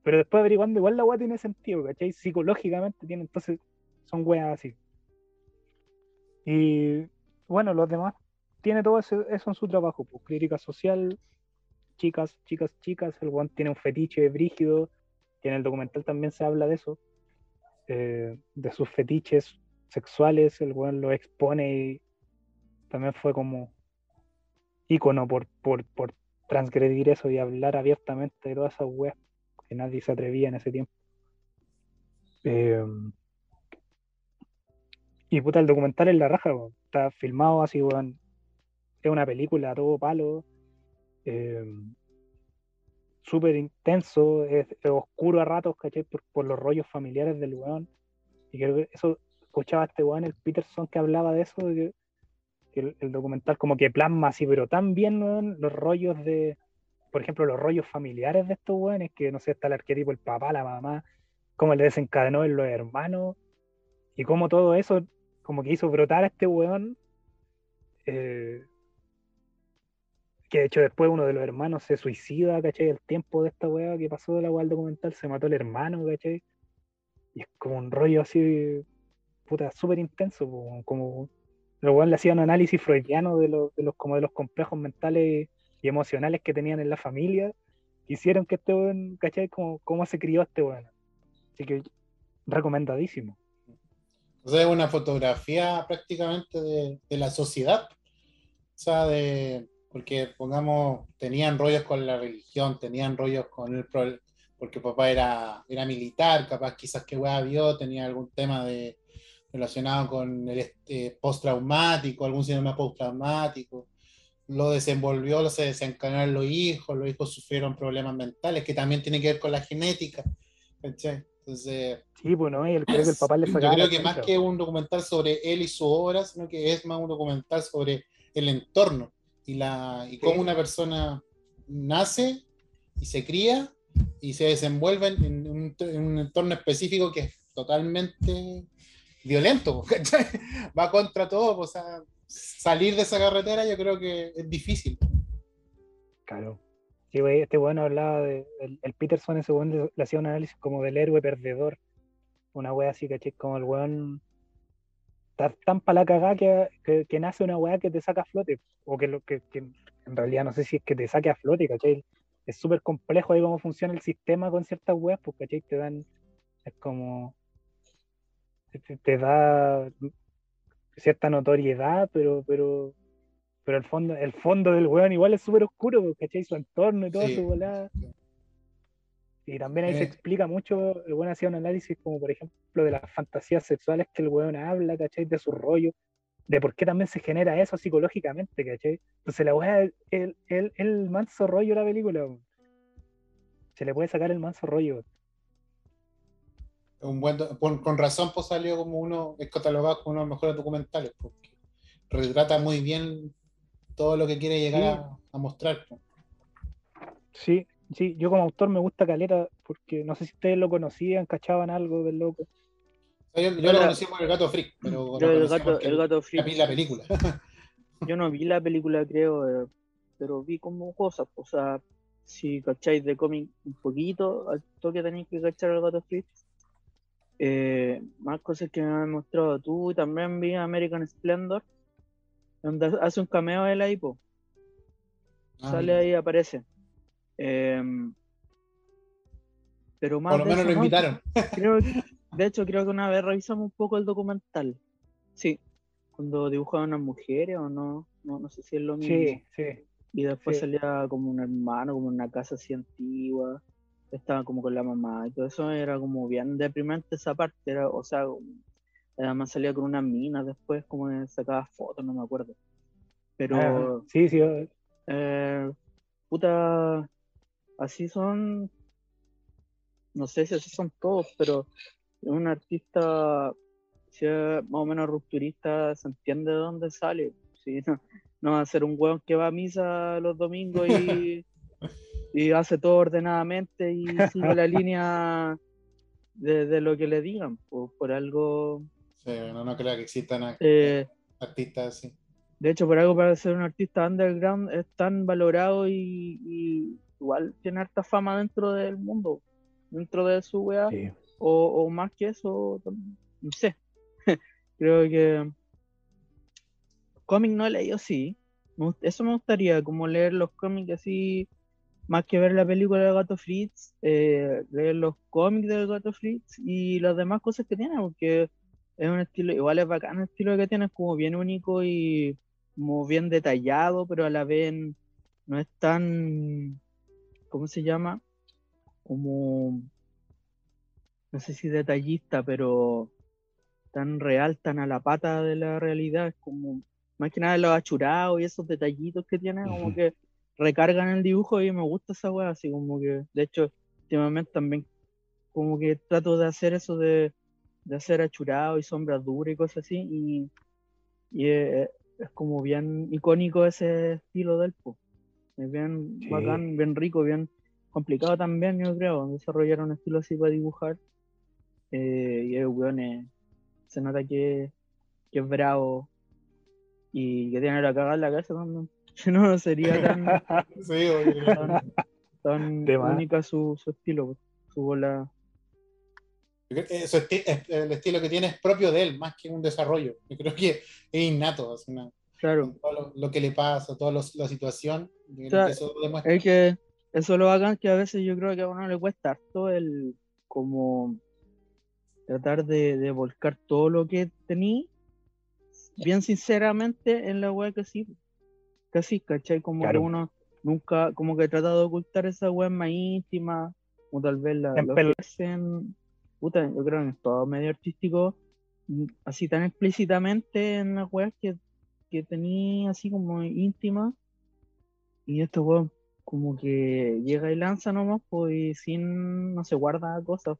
Pero después averiguando, igual la weá tiene sentido, ¿cachai? Psicológicamente tiene, entonces son weas así. Y bueno, los demás tiene todo eso, en su trabajo, pues, crítica social, chicas, chicas, chicas, el Juan tiene un fetiche brígido, que en el documental también se habla de eso, eh, de sus fetiches sexuales, el Juan lo expone y también fue como ícono por, por, por transgredir eso y hablar abiertamente de todas esas weas que nadie se atrevía en ese tiempo. Eh, y puta, el documental es la raja, está filmado así, weón. Es una película todo palo. Eh, súper intenso, es, oscuro a ratos, ¿cachai? Por, los rollos familiares del weón. Y creo que eso, escuchaba este weón, el Peterson, que hablaba de eso, de que, el, documental como que plasma así, pero tan bien, weón, los rollos de, por ejemplo, los rollos familiares de estos weones, que no sé, está el arquetipo, el papá, la mamá, cómo le desencadenó en los hermanos, y cómo todo eso como que hizo brotar a este weón. Eh, que de hecho después uno de los hermanos se suicida, ¿cachai? El tiempo de esta weá que pasó de la weá documental, se mató el hermano, ¿cachai? Y es como un rollo así, puta, súper intenso, como los weón le hacían un análisis freudiano de, los, de los, como de los complejos mentales y emocionales que tenían en la familia, hicieron que este weón, ¿cachai? Como, cómo se crió este weón. Así que recomendadísimo. O sea, es una fotografía prácticamente de, la sociedad. O sea, de, porque pongamos, tenían rollos con la religión, tenían rollos con el porque papá era, era militar, capaz quizás que weá vio, tenía algún tema de relacionado con el este, postraumático, algún síndrome postraumático, lo desenvolvió, se desencadenaron los hijos, los hijos sufrieron problemas mentales, que también tiene que ver con la genética. Entonces, sí, bueno, el, creo que el papá le Yo creo que más que un documental sobre él y su obra, sino que es más un documental sobre el entorno y, la, y cómo una persona nace y se cría y se desenvuelve en un, en un entorno específico que es totalmente violento, va contra todo, o sea, salir de esa carretera yo creo que es difícil. Claro. Sí, este bueno hablaba de. El, Peterson, ese weón, le, hacía un análisis como del héroe perdedor. Una wea así, ¿caché? Como el weón. Está tan para la cagada que, que, nace una wea que te saca a flote. O que, lo, que, en realidad no sé si es que te saque a flote, ¿cachai? Es súper complejo ahí cómo funciona el sistema con ciertas weas, pues, ¿cachai? Te dan. Es como. Te, da cierta notoriedad, pero, pero pero el fondo, el fondo del weón igual es súper oscuro, pues, ¿cachai? Su entorno y todo su volada. Y también ahí se eh. explica mucho, el weón hacía un análisis como por ejemplo de las fantasías sexuales que el weón habla, ¿cachai? De su rollo, de por qué también se genera eso psicológicamente, ¿cachai? Entonces la weá, el, el, el, manso rollo de la película, se le puede sacar el manso rollo. Un buen, con, razón pues salió como uno, es catalogado como uno de los mejores documentales, porque retrata muy bien todo lo que quiere llegar a, mostrar. Sí, sí, yo como autor me gusta Caleta porque no sé si ustedes lo conocían, cachaban algo del loco. Yo, lo conocí por el gato freak, pero el, gato, el gato freak. vi la película. yo no vi la película, creo, eh, pero vi como cosas. O sea, si cacháis de cómic un poquito, al toque tenéis que cachar el gato freak. Eh, más cosas que me han mostrado tú, también vi American Splendor donde hace un cameo él ahí, po. Ah, Sale ahí, aparece. Em, pero más. Por lo menos lo invitaron. de hecho, creo que una vez revisamos un poco el documental. Sí, cuando dibujaban unas mujeres o no, no, sé si es lo mismo. Sí, sí. Y después salía como un hermano, como una casa así antigua. Estaba como con la mamá y todo eso era como bien deprimente esa parte. Era, o sea, Además salía con una mina después, como sacaba fotos, no me acuerdo. Pero. Ah, sí, sí. Eh, puta. Así son. No sé si así son todos, pero un artista si es más o menos rupturista, se entiende de dónde sale. ¿sí? No, va a ser un weón que va a misa los domingos y, y hace todo ordenadamente y sigue la línea de, lo que le digan. por algo Sí, no, no creo que existan eh, artistas así. De hecho, por algo para ser un artista underground es tan valorado y, igual tiene harta fama dentro del mundo, dentro de su weá, o, más que eso, no sé. creo que cómic no he leído, sí. Eso me gustaría, como leer los cómics así, más que ver la película de Gato Fritz, eh, leer los cómics del Gato Fritz y las demás cosas que tiene, porque es un estilo, igual es bacán el estilo que tiene, es como bien único y como bien detallado, pero a la vez no es tan, ¿cómo se llama? Como, no sé si detallista, pero tan real, tan a la pata de la realidad, es como, más que nada los achurados y esos detallitos que tiene, como que recargan el dibujo y me gusta esa weá, así como que, de hecho, últimamente también como que trato de hacer eso de de hacer achurado y sombras duras y cosas así, y, es, como bien icónico ese estilo del po. Es bien bacán, bien rico, bien complicado también, yo creo, desarrollar un estilo así para dibujar. Eh, y es weón, se nota que, es bravo y que tiene la cagada en la casa también. no sería tan, tan, única su, su estilo, su bola eso el estilo que tiene es propio de él, más que un desarrollo. Yo creo que es innato. claro. Todo lo, que le pasa, toda la situación. eso es que eso lo hagan que a veces yo creo que a uno le cuesta todo el como tratar de, volcar todo lo que tení bien sinceramente en la web que sí casi, ¿cachai? Como que uno nunca, como que trata de ocultar esa web más íntima, o tal vez la lo hacen, puta, yo creo es todo medio artístico, mm, así tan explícitamente en las webs que, que tenía así como íntima, y esto web como que llega y lanza nomás, pues y sin, no se guarda cosas.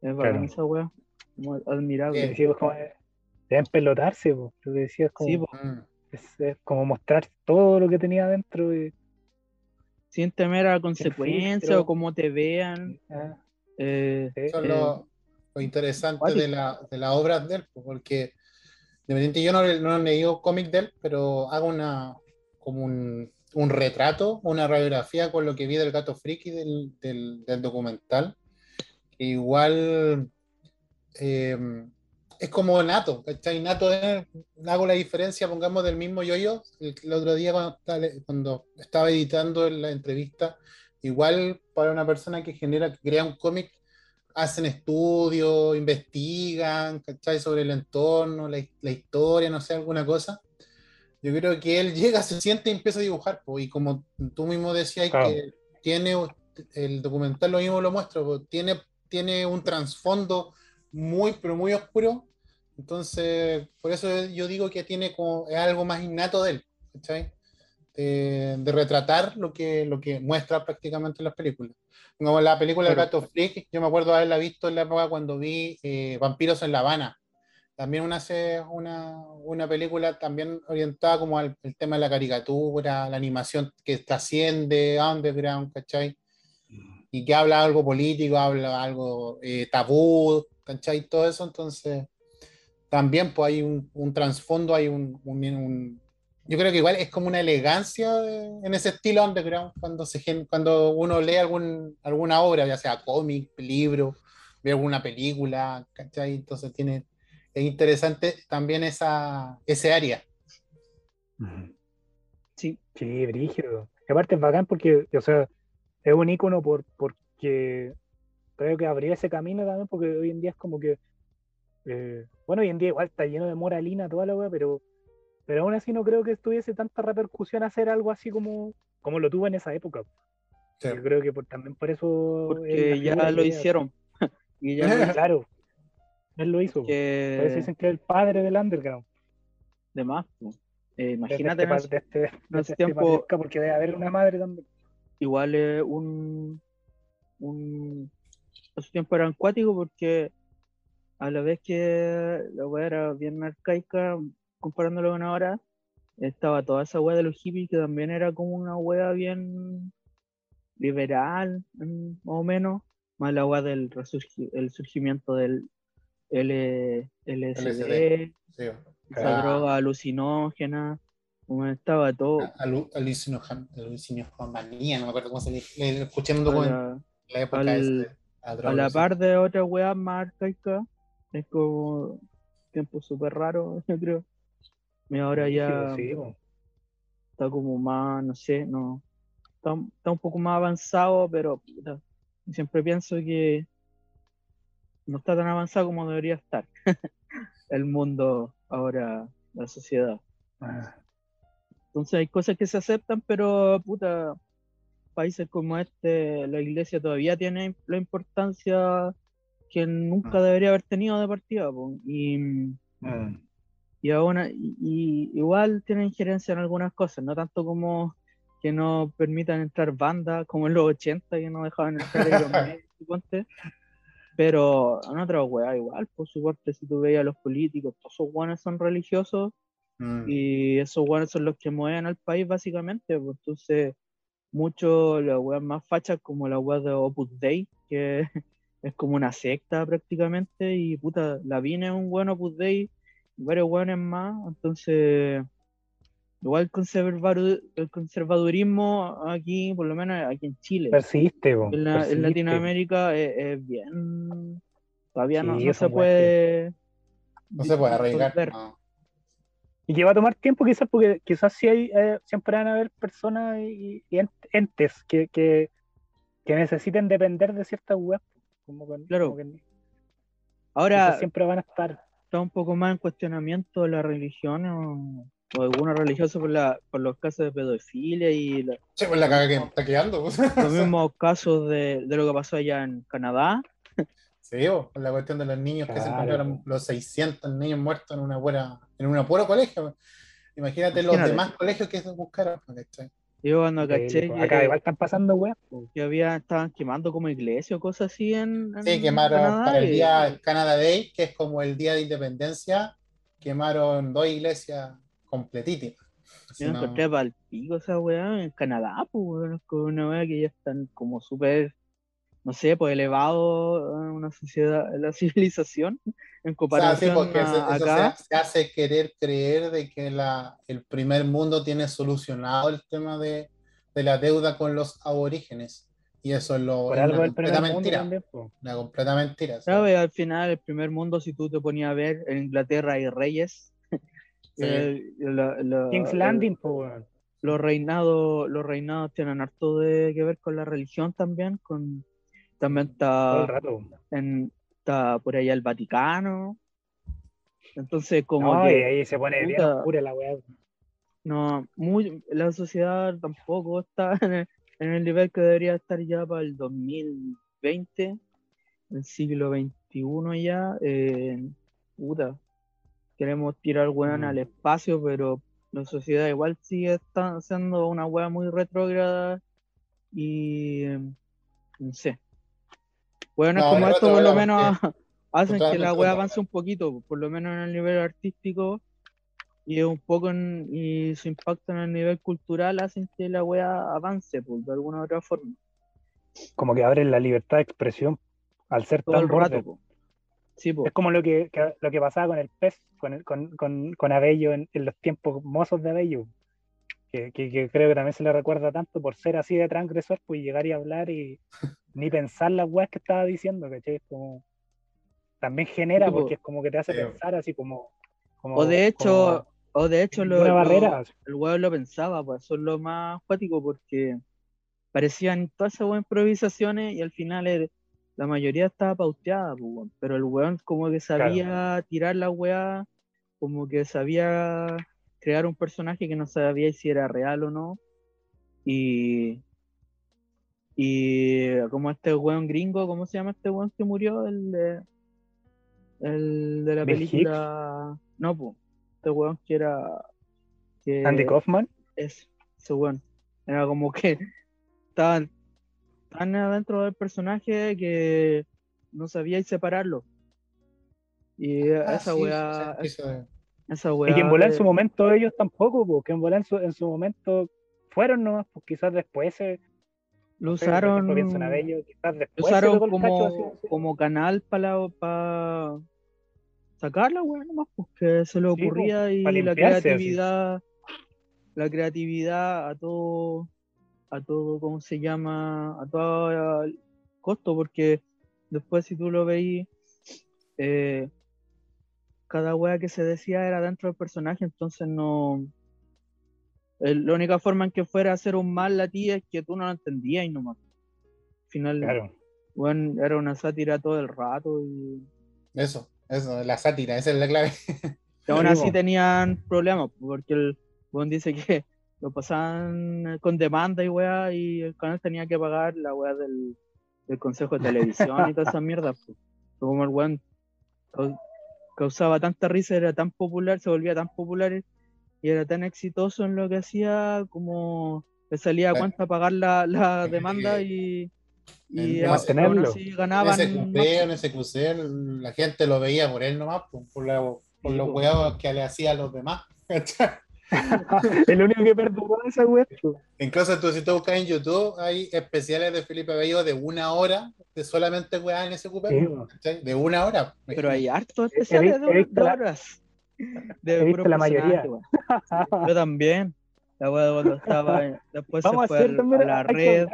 Es claro. esa wea, como admirable. Sí, como, deben pelotarse, pues, lo que decías como, sí, mm. es, como mostrar todo lo que tenía adentro y sin temer a consecuencias o cómo te vean. Ah. Eh, Eso es eh, lo, interesante de, la, de las obras de él, porque independiente yo no, no he leído cómic de él, pero hago una como un, un, retrato, una radiografía con lo que vi del gato friki del, del, del documental. Igual eh, es como nato, ¿cachai? Nato es, hago la diferencia, pongamos, del mismo yo-yo. El, otro día cuando, estaba editando la entrevista, igual para una persona que genera, que crea un cómic, hacen estudios, investigan, ¿cachai? Sobre el entorno, la, historia, no sé, alguna cosa. Yo creo que él llega, se siente y empieza a dibujar, y como tú mismo decías, que tiene, el documental lo mismo lo muestra, tiene, tiene un trasfondo muy, pero muy oscuro. Entonces, por eso yo digo que tiene como, es algo más innato de él, ¿cachai? De, retratar lo que, lo que muestra prácticamente en las películas. Como la película de Gato Flick, yo me acuerdo haberla visto en la época cuando vi eh, Vampiros en La Habana. También una, una, una película también orientada como al tema de la caricatura, la animación que trasciende underground, ¿cachai? Mm. Y que habla algo político, habla algo eh, tabú, ¿cachai? Todo eso, entonces también pues hay un, un trasfondo, hay un, un, Yo creo que igual es como una elegancia en ese estilo underground cuando, se, cuando uno lee algún, alguna obra, ya sea cómic, libro, ve alguna película, ¿cachai? Entonces tiene... Es interesante también esa, ese área. Sí. Sí, brígido. Y aparte es bacán porque, o sea, es un ícono por, porque creo que abrió ese camino también, porque hoy en día es como que, eh, bueno, hoy en día igual está lleno de moralina toda la wea, pero, pero aún así no creo que tuviese tanta repercusión hacer algo así como, como lo tuvo en esa época. Yo creo que por, también por eso... Porque ya lo hicieron. y ya claro, él lo hizo. Que... Por eso dicen que es el padre del underground. De más. Eh, imagínate de este, de este, este tiempo, porque debe haber una madre también. Igual es un, un su tiempo era acuático porque a la vez que la weá era bien arcaica, comparándolo con ahora, estaba toda esa weá de los hippies que también era como una weá bien liberal, más o menos, más la weá del el surgimiento del L LSD, esa droga alucinógena, como estaba todo. Alucinógena, no me acuerdo cómo se le escuché en la época de a, la par de otra weá más arcaica, es como tiempo súper raro, yo creo. Y ahora ya está como más, no sé, no. Está, un poco más avanzado, pero siempre pienso que no está tan avanzado como debería estar el mundo ahora, la sociedad. Ah. Entonces hay cosas que se aceptan, pero puta, países como este, la iglesia todavía tiene la importancia que nunca mm. debería haber tenido de partida. Y, mm. Y, y, igual tiene injerencia en algunas cosas, no tanto como que no permitan entrar bandas como en los 80 que no dejaban entrar medios, pero en otra weá igual, por supuesto, si tú veías a los políticos, todos esos guanes son religiosos mm. y esos guanes son los que mueven al país básicamente, pues entonces mucho las weas más fachas como la wea de Opus Dei, que es como una secta prácticamente, y puta, la Vine es un buen Opus Dei, varios weones más, entonces igual el, conservadurismo aquí, por lo menos aquí en Chile, persiste, en, Latinoamérica es, bien, todavía no, se puede... No se puede arreglar. Y que va a tomar tiempo quizás porque quizás sí hay, eh, siempre van a haber personas y, entes que, que, necesiten depender de ciertas web. Como claro. Ahora siempre van a estar. Está un poco más en cuestionamiento la religión o algunos religiosos por, la, por los casos de pedofilia y la, sí, pues la caga que está quedando. Pues. los mismos casos de, de, lo que pasó allá en Canadá. Sí, por la cuestión de los niños que se encontraron los 600 niños muertos en una buena, en un puro colegio. Imagínate, los demás colegios que se buscaron. Yo cuando caché que. Acá igual están pasando, weá. Que había, estaban quemando como iglesia o cosas así en. sí, quemaron para el día Canada Day, que es como el día de independencia, quemaron dos iglesias completitas. Yo no... encontré para el pico esa weá en Canadá, pues, con una weá que ya están como súper no sé, pues elevado a una sociedad, la civilización en comparación o sea, acá. Se, hace querer creer de que la, el primer mundo tiene solucionado el tema de, de la deuda con los aborígenes. Y eso es lo Por algo completa mentira. una completa mentira. ¿Sabes? Al final, el primer mundo, si tú te ponías a ver, en Inglaterra hay reyes. King's Landing, los reinados, los reinados tienen harto de que ver con la religión también, con también está, en, está por allá el Vaticano. Entonces, como no, que. ahí se pone bien oscura la weá. No, muy, la sociedad tampoco está en el, nivel que debería estar ya para el 2020, el siglo XXI ya. Eh, puta, queremos tirar weón al mm. espacio, pero la sociedad igual sigue está, siendo una weá muy retrógrada y no sé, bueno, como esto por lo menos hacen que la web avance un poquito, por lo menos en el nivel artístico y un poco y su impacto en el nivel cultural hacen que la web avance pues, de alguna u otra forma. Como que abren la libertad de expresión al ser Todo tan el rato, Sí, Es como lo que, lo que pasaba con el pez, con, con, con, con Abello en, los tiempos mozos de Abello. Que, que, creo que también se le recuerda tanto por ser así de transgresor, pues llegar y hablar y, ni pensar las weas que estaba diciendo, ¿cachai? Como, también genera, porque es como que te hace pensar así como, o de hecho, o de hecho lo, barrera. el weón lo pensaba, pues eso es lo más cuático porque parecían todas esas improvisaciones y al final la mayoría estaba pauteada, pues, pero el weón como que sabía tirar la wea, como que sabía crear un personaje que no sabía si era real o no. Y, y como este weón gringo, ¿cómo se llama este weón que murió? El de, el de la película. No, pues. Este weón que era. Andy Kaufman. Es, ese weón. Era como que estaban tan adentro del personaje que no sabía separarlo. Y ah, esa weá. Esa. Y que en en su momento ellos tampoco, porque en volar en su, en su momento fueron nomás, pues quizás después se lo usaron, usaron como, como canal para para sacarla, weón, nomás, porque se le ocurría y la creatividad, la creatividad a todo, a todo, ¿cómo se llama? A todo costo, porque después si tú lo veis, eh, cada wea que se decía era dentro del personaje, entonces no, la única forma en que fuera a hacer un mal a ti es que tú no lo entendías y nomás. Al final, bueno, era una sátira todo el rato. Y... Eso, eso, la sátira, esa es la clave. Y aún así tenían problemas, porque el buen dice que lo pasaban con demanda y weá, y el canal tenía que pagar la weá del, del Consejo de Televisión y toda esa mierda. Como el weón causaba tanta risa, era tan popular, se volvía tan popular y era tan exitoso en lo que hacía como le salía a cuenta pagar la, la demanda y, y mantenerlo. Así ganaban. En ese cruce, en la gente lo veía por él nomás, por, por, por los huevos que le hacía a los demás. el único que perdonó esa web. Incluso tú, si tú buscas en YouTube, hay especiales de Felipe Bello de una hora, de solamente weá en ese cupé. de una hora. Pero hay hartos especiales de, de horas. De la mayoría. Yo también. La cuando estaba. Después se fue a, la red.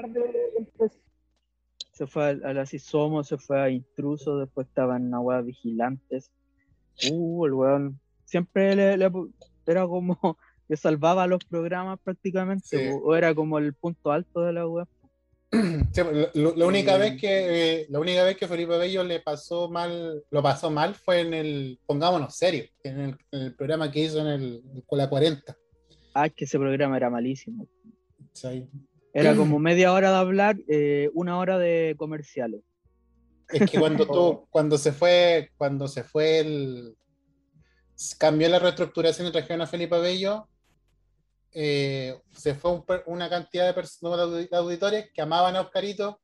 Se fue a, la Somos, se fue a Intruso, después estaba en una vigilantes. Uh, el weón. Siempre le, era como que salvaba los programas prácticamente, o era como el punto alto de la web. la única vez que eh, la única vez que Felipe Bello le pasó mal, lo pasó mal fue en el, pongámonos serio, en el, programa que hizo en el con la 40. Ah, que ese programa era malísimo. Era como media hora de hablar, eh, una hora de comerciales. Es que cuando tú, cuando se fue, cuando se fue el cambió la reestructuración y trajeron a Felipe Bello, eh, se fue una cantidad de, personas, de auditores que amaban a Oscarito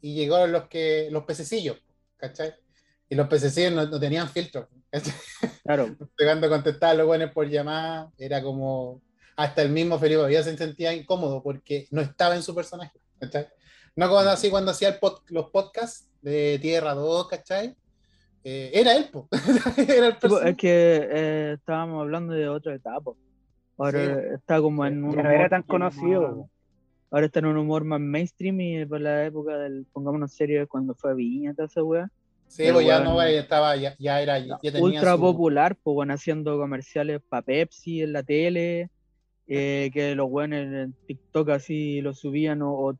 y llegaron los que los pececillos, ¿cachai? Y los pececillos no, tenían filtro. Claro. Cuando contestaba a los buenos por llamada, era como. Hasta el mismo Felipe Bello se sentía incómodo porque no estaba en su personaje. ¿cachai? No como así cuando hacía los podcasts de Tierra 2, ¿cachai? Eh, era él, era el Es que eh, estábamos hablando de otra etapa. Ahora está como en un. no era tan conocido. ahora está en un humor más mainstream y por la época del, pongámonos serio, cuando fue a Viña, toda esa weá. Sí, pues ya no, ya estaba, ya, ya era. Ya ultra popular, pues bueno, haciendo comerciales para Pepsi en la tele, eh, que los buenos en TikTok así lo subían, o,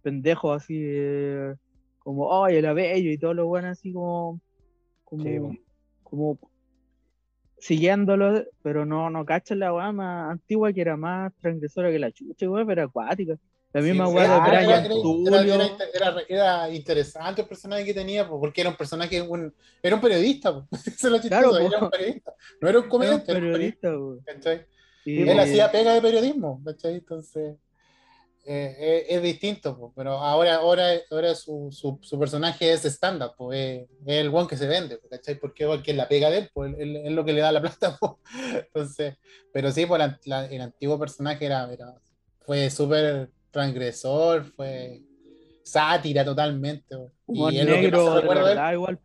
pendejos así, eh, como, ay, era bello, y todos los buenos así como. Como, como siguiéndolo, pero no, no cachan la weá más antigua que era más transgresora que la chucha, weá, pero acuática. La misma weá de Brian era, era, interesante el personaje que tenía, porque era un personaje, un, era un periodista, claro, era un periodista, no era un comediante, era un periodista. Él hacía pega de periodismo, ¿cachai? Entonces... Eh, es, distinto, pero ahora, ahora, ahora su, su, personaje es estándar, pues, es, el one que se vende, ¿cachai? Porque es la pega de él, pues, es lo que le da la plata, Entonces, pero sí, pues, el antiguo personaje era, fue súper transgresor, fue sátira totalmente. Humor negro, igual,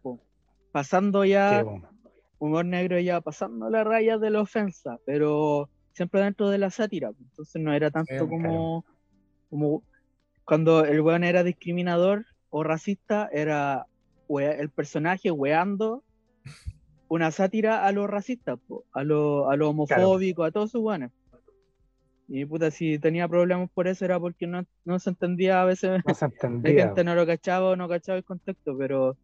pasando ya, humor negro ya pasando la raya de la ofensa, pero siempre dentro de la sátira, entonces no era tanto como como cuando el weón era discriminador o racista, era el personaje weando una sátira a los racistas, a los a lo homofóbicos, a todos sus weones. Y puta, si tenía problemas por eso era porque no, no se entendía a veces. No se entendía. gente no lo cachaba o no cachaba el contexto, pero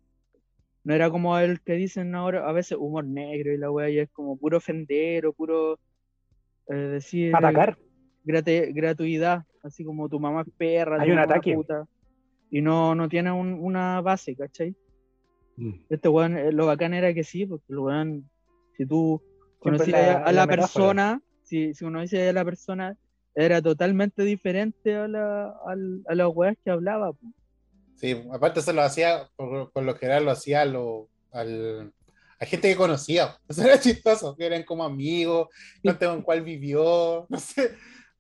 no era como el que dicen ahora, a veces humor negro y la wea y es como puro ofender o puro eh, decir. Atacar. Gratuidad así como tu mamá es perra, hay un ataque. Puta, y no, no tiene una base, ¿cachai? Mm. Este weón, eh, lo bacán era que sí, porque el weón, si tú conocías a la, persona, si, si, uno dice a la persona, era totalmente diferente a, la, a, a las weas que hablaba. Sí, aparte se lo hacía, por, lo general lo hacía lo, al, a gente que conocía. Eso era chistoso, que eran como amigos, no tengo en cuál vivió, no sé.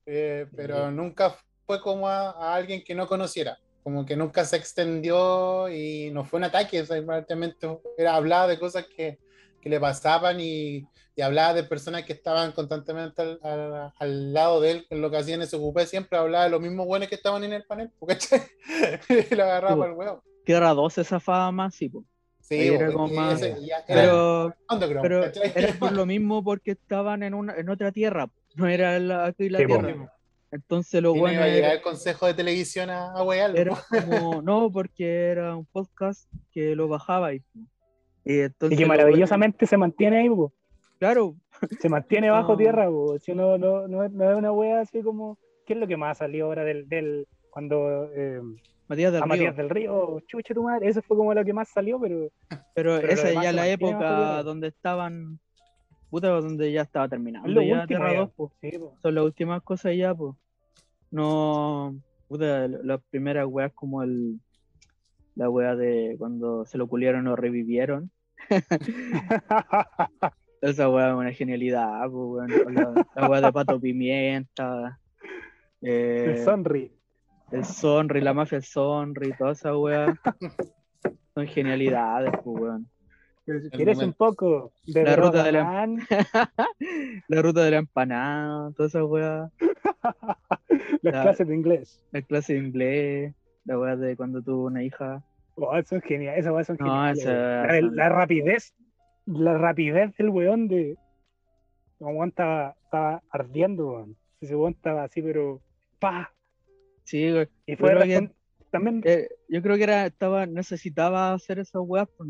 Eh, pero nunca fue como a, alguien que no conociera, como que nunca se extendió y no fue un ataque, o sea, era hablaba de cosas que, que le pasaban y, y, hablaba de personas que estaban constantemente al, al, lado de él, en lo que hacían ese ocupé, siempre hablaba de los mismos buenos que estaban en el panel, porque y lo agarraba por el huevo. Tierra 12 esa fama más, sí, pues. Sí, era como más... pero, pero era por lo mismo porque estaban en, una, en otra tierra, no era la, aquí la tierra. Entonces lo bueno. Iba a llegar el consejo de televisión a, a Era como, no, porque era un podcast que lo bajaba y, y, entonces, y que maravillosamente se mantiene ahí, Claro. Se mantiene bajo tierra, Si no, no, no, es una wea así como. ¿Qué es lo que más salió ahora del. del cuando. Eh, Matías del a Río. Matías del Río, chucha tu madre, eso fue como lo que más salió, pero. Pero, esa ya la época donde estaban puta, donde ya estaba terminando. Lo ya Tierra 2, pues. Son las últimas cosas ya, pues. No, puta, las primeras weas como el, la wea de cuando se lo culieron o revivieron. Esa wea es una genialidad, pues, la, la, wea de Pato Pimienta. Eh, el Sonri. El Sonri, la mafia Sonri, toda esa wea. Son genialidades, pues, weón. ¿Quieres un poco de la ruta de la, la ruta de la empanada, toda esa weá. Las clases de inglés. Las clases de inglés, la weá de cuando tuvo una hija. Oh, eso es genial, esa weá son geniales. la, rapidez, la rapidez del weón de. Como weón estaba, estaba ardiendo, weón. Ese weón estaba así, pero. ¡pa! Sí, Y fue, también. Eh, yo creo que era, estaba, necesitaba hacer esas weas. Pues,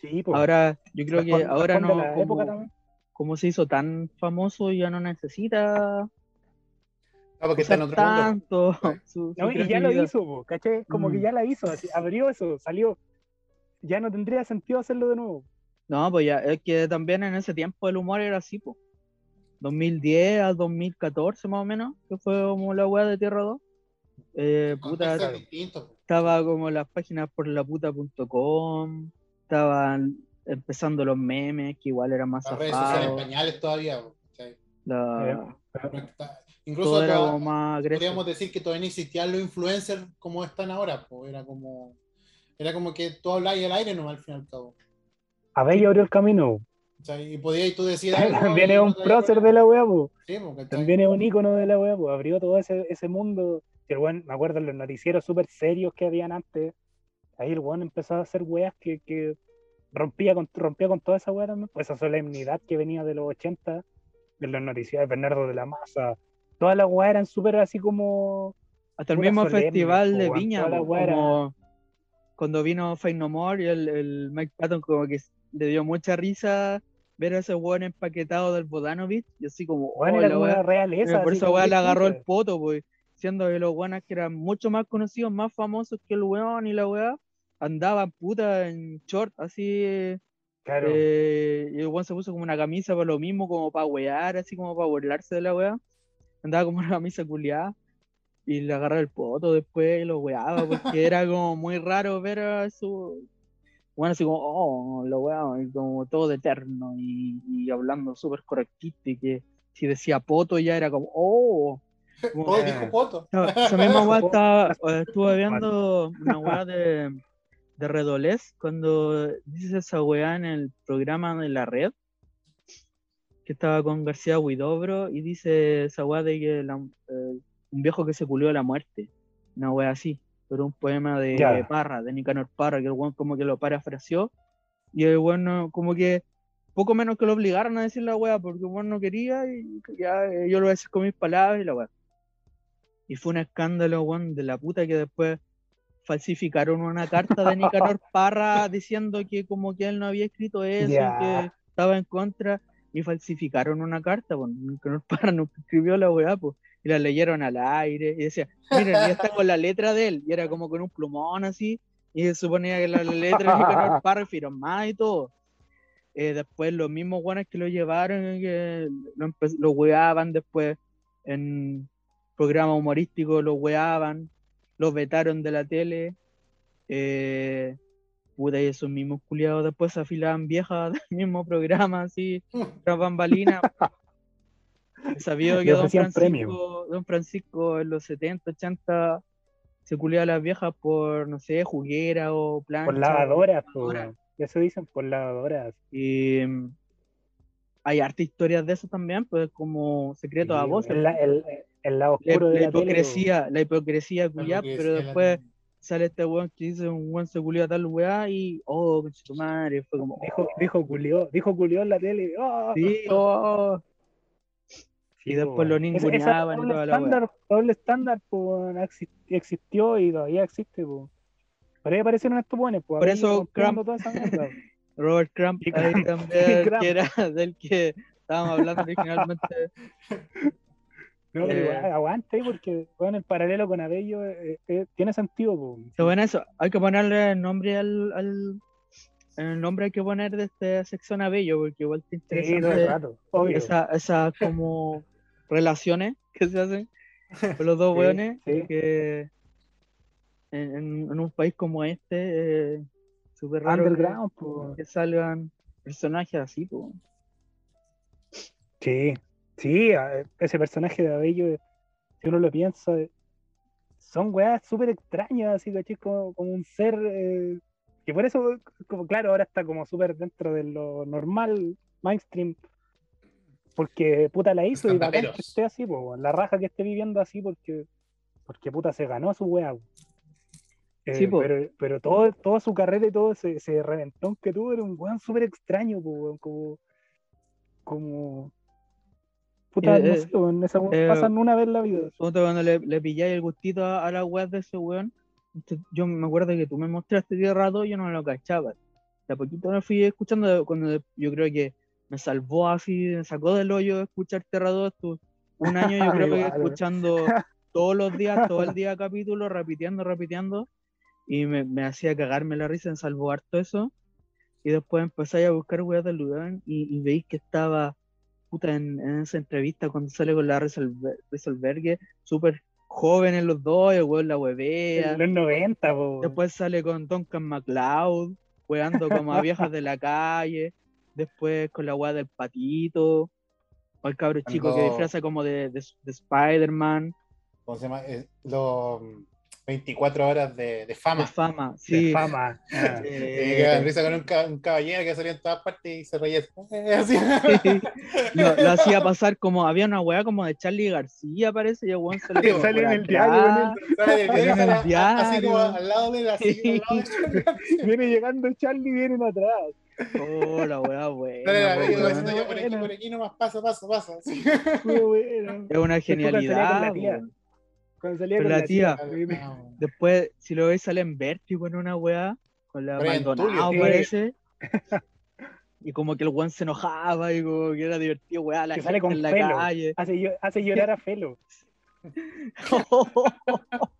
sí, pues. Ahora, yo creo que ahora no. Como, se hizo tan famoso, ya no necesita. No, porque está en otro tanto. y ya lo hizo, ¿caché? Como que mm. ya la hizo, abrió eso, salió. Ya no tendría sentido hacerlo de nuevo. No, pues ya, es que también en ese tiempo el humor era así, pues. 2010 a 2014 más o menos, que fue como la wea de Tierra 2. Eh, puta, estaba como las páginas por la puta.com, estaban empezando los memes, que igual eran más Las redes sociales pañales todavía. incluso podríamos decir que todavía no existían los influencers como están ahora, pues era como era como que tú hablabas al aire nomás al fin y al cabo. A ver, abrió el camino. y podías tú decir También es un prócer de la wea, También es un ícono de la wea, Abrió todo ese, ese mundo el buen, me acuerdo los noticieros súper serios que habían antes. Ahí el buen empezó a hacer weas que, que rompía, con, rompía con toda esa wea también. Pues esa solemnidad que venía de los 80, de los noticieros, Bernardo de la Masa. Todas las weas eran súper así como. Hasta el mismo festival de Viña, como cuando vino Fame No More y el, el, Mike Patton, como que le dio mucha risa ver a ese weón empaquetado del Bodanovich y así como. Bueno, oh, como una realeza. Por eso weón le agarró el poto, pues siendo que los weones que eran mucho más conocidos, más famosos que el weón y la weá, andaban puta en short, así. Claro. Eh, y el weón se puso como una camisa para lo mismo, como para wear, así como para burlarse de la weá. Andaba como una camisa culiada y le agarraba el poto después y lo weaba, porque era como muy raro ver a su. Bueno, así como, oh, lo weaba, como todo eterno y, y hablando súper correctito y que si decía poto ya era como, oh, Oh, dijo Poto. esa misma weá eh, estuve viendo una weá de, de Redolés cuando dice esa weá en el programa de la red que estaba con García Huidobro y dice esa weá de que eh, un viejo que se culió a la muerte. Una weá así. Pero un poema de Parra, de Nicanor Parra, que el weón como que lo parafraseó. Y el weón como que poco menos que lo obligaron a decir la weá porque el weón no quería y ya eh, yo lo voy a decir con mis palabras y la weá. Y fue un escándalo, weón, de la puta que después falsificaron una carta de Nicanor Parra diciendo que como que él no había escrito eso y que estaba en contra y falsificaron una carta, bueno, Nicanor Parra no escribió la weá, pues, y la leyeron al aire y decía, miren, ya está con la letra de él, y era como con un plumón así, y se suponía que la letra de Nicanor Parra firmaba y todo. Eh, después los mismos guanes que lo llevaron, que lo, lo weaban después en programas humorísticos los weaban, los vetaron de la tele. Eh, puta, y esos mismos culiados después se afilaban viejas del mismo programa, así, tras bambalinas. Sabido que don Francisco, don Francisco en los 70, 80 se culiaba a las viejas por, no sé, juguera o plancha. Por lavadoras, eso dicen, por lavadoras. Y mm, hay harta historias de eso también, pues como secreto a. El, el lado oscuro la, de la, hipocresía, la hipocresía, pero después sale este weón que dice un weón se culió a tal weá y oh, tu madre, fue como. Dijo, oh. dijo culió, dijo culió en la tele. Oh. Sí, oh. y después lo ninguneaban y toda la weá. Doble estándar pues, existió y todavía existe. Pues. Por ahí aparecieron estos buenos. Pues, Por eso Crump, Robert Crump, ahí también, que era del que estábamos hablando originalmente. No, pero igual, eh, aguante porque bueno, el paralelo con Abello eh, eh, tiene sentido. bueno, eso, hay que ponerle el nombre al, al, el nombre hay que poner de esta sección Abello, porque igual te interesa esa, esas como relaciones que se hacen con los dos weones que en, un país como este eh, súper raro que, salgan personajes así. pues Sí, Sí, ese personaje de Abello, si uno lo piensa, son weas súper extrañas, así, que Como, como un ser eh, que por eso, como claro, ahora está como súper dentro de lo normal, mainstream, porque puta la hizo y va que esté así, la raja que esté viviendo así, porque, porque puta se ganó su wea. Eh, pero, pero todo, toda su carrera y todo ese, ese reventón que tuvo era un weón súper extraño, como, como Puta, no sé, weón, esa pasan una vez en la vida. Cuando le, le pilláis el gustito a, la web de ese weón, yo me acuerdo que tú me mostraste de rato y yo no lo cachaba. De a poquito me fui escuchando, cuando yo creo que me salvó así, me sacó del hoyo escuchar Terra Un año yo creo que escuchando todos los días, todo el día capítulo, repitiendo, repitiendo, y me, me hacía cagarme la risa, en salvó harto eso. Y después empecé a buscar weas del lugar y, y veis que estaba puta en, esa entrevista cuando sale con la Resolvergue, súper jóvenes los dos, el weón la huevea. En los 90, Después sale con Duncan MacLeod, weando como a viejas de la calle. Después con la wea del patito. O el cabro chico que disfraza como de, de, Spider-Man. ¿Cómo se llama? Eh, lo, 24 horas de, de fama. De fama, sí. De fama. Ah. Eh, risa con un, caballero que salía en todas partes y se reía. Así. lo, hacía pasar como, había una weá como de Charlie García, parece, y el weón salió sale en el diario. Sale en el diario. Así como al lado de la silla. Viene llegando Charlie y vienen atrás. Oh, la weá buena. Dale, la, yo por aquí, por aquí nomás, paso, paso, paso. Es una genialidad. Cuando salía con la, tía, después, si lo ves, sale en Vértigo en una weá, con la Maldonado, parece. y como que el weón se enojaba y como que era divertido, weá, la que sale con en la calle. Hace, hace llorar a Felo.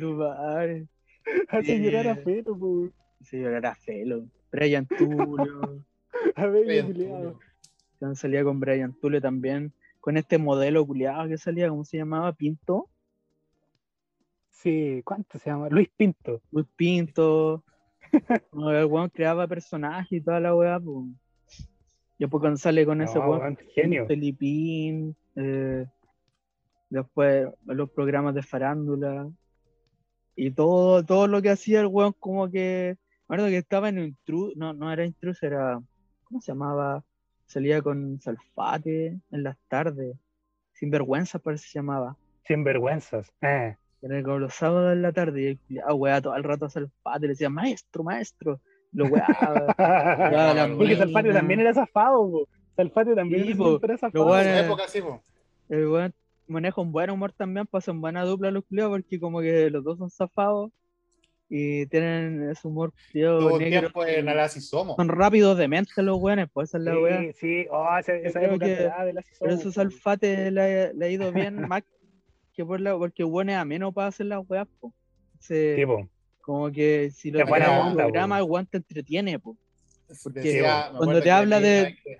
Tu madre. Hace llorar a Felo, pues. Hace llorar a Felo. Brian Tulio. a ver, Julio. Salía con Brian Tulio también con este modelo culiado que salía, ¿cómo se llamaba? Pinto. Sí, ¿cuánto se llama? Luis Pinto. Luis Pinto. el weón creaba personajes y toda la weá, pues. Y después cuando sale con ese weón, genio. Felipín, eh, después los programas de farándula. Y todo, todo lo que hacía el weón como que. Me que estaba en intruso, no, no era intruso, era. ¿Cómo se llamaba? Salía con Salfate en las tardes. Sin vergüenza parece que se llamaba. Sin vergüenzas. Eh. Era como los sábados en la tarde y el weá todo el rato a Salfate le decía, maestro, maestro. Lo weá. Porque Salfate también era zafado, Salfate también era zafado. En esa época sí, El weón maneja un buen humor también, pasan buena dupla los culiados porque como que los dos son zafados y tienen ese humor tío, negro. en somos. Son rápidos de mente los weones, pues esa es la wea. Sí, sí, oh, esa, esa época que, de la Pero esos alfates le, le, ha ido bien más que por la, porque bueno es ameno para hacer las weas, pues. Sí, como que si lo que un programa, el weón te entretiene, pues. Porque cuando te habla de. Que,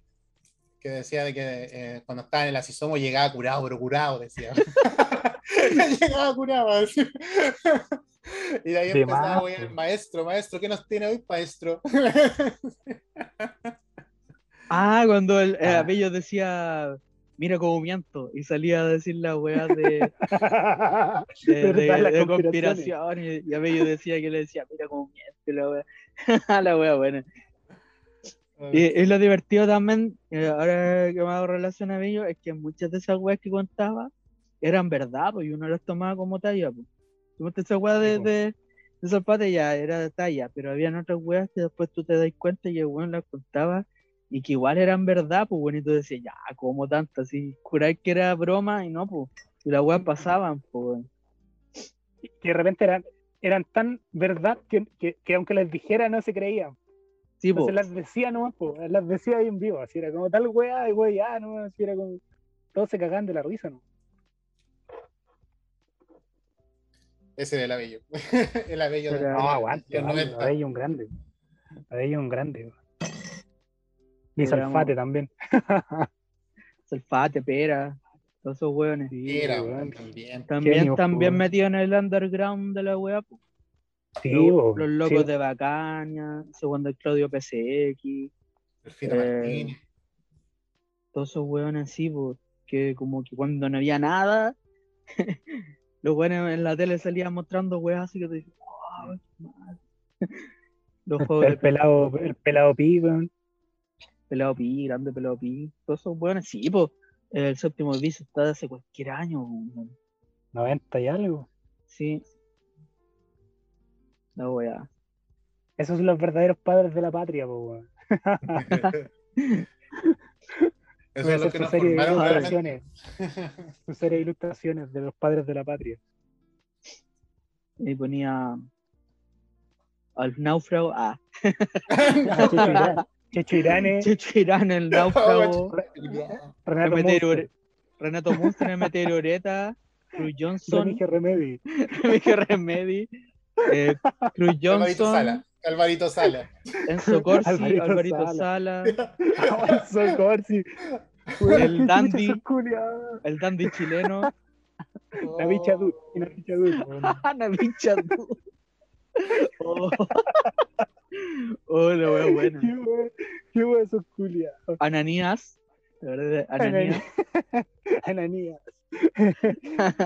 decía de que eh, cuando estaba en el asisomo llegaba curado, pero curado, decía. llegaba curado, decía. Y de ahí empezaba a el maestro, maestro, ¿qué nos tiene hoy, maestro? ah, cuando el, ah. decía, mira cómo miento, y salía a decir la weá de, de, de, conspiración, y, Abello decía que le decía, mira cómo miento, la weá, la weá buena. Y, es lo divertido también, ahora que me hago relación a Abello, es que muchas de esas weas que contaba eran verdad, pues, y uno las tomaba como talla, pues esa weá de, de, de ya era de talla, pero habían otras weas que después tú te das cuenta y el weón las contaba y que igual eran verdad, pues bueno, y tú decías, ya, como tanto, así, juráis que era broma y no, pues, y las weas pasaban, pues. Que de repente eran, eran tan verdad que, que, aunque les dijera no se creían. Sí, pues. las decía nomás, pues, las decía ahí en vivo, así era como tal wea, de wea, ya, no, así era como, todos se cagaban de la risa, ¿no? Ese del Abello. el Abello. de, no, aguante. El Abello un grande. Abello un grande. Y Salfate también. Salfate, Pera. Todos esos hueones. Pera, también. También, también metido en el underground de la wea. Sí, los, los, locos de Bacania, segundo el Claudio PCX. El Fito eh, Martínez. Todos esos hueones así, que como que cuando no había nada, los buenos en la tele salían mostrando weas así que te dicen, oh, Los juegos el, pelado, el pelado pi, weón. Pelado pi, grande pelado pi. Todos esos weones, sí, pues. El séptimo vice está de hace cualquier año, weón. 90 y algo. Sí. La wea. Esos son los verdaderos padres de la patria, weón. Eso es lo que nos serie de ilustraciones. su serie de ilustraciones de los padres de la patria. Y ponía al náufrago. Ah. Checho Irán. Checho Irán, el náufrago. Renato Munster. Renato Munster en Meteoreta. Cruz Johnson. Remedy. Remedy. Eh, Cruz Johnson. Alvarito Sala. Enzo Corsi, Alvarito, Alvarito Sala. Enzo Corsi. El dandy. El dandy chileno. La bicha dud. La bicha dud. La bicha dud. Oh. oh, la wea buena. Qué wea esos culiados. Ananías. La verdad, Ananías. Ananías.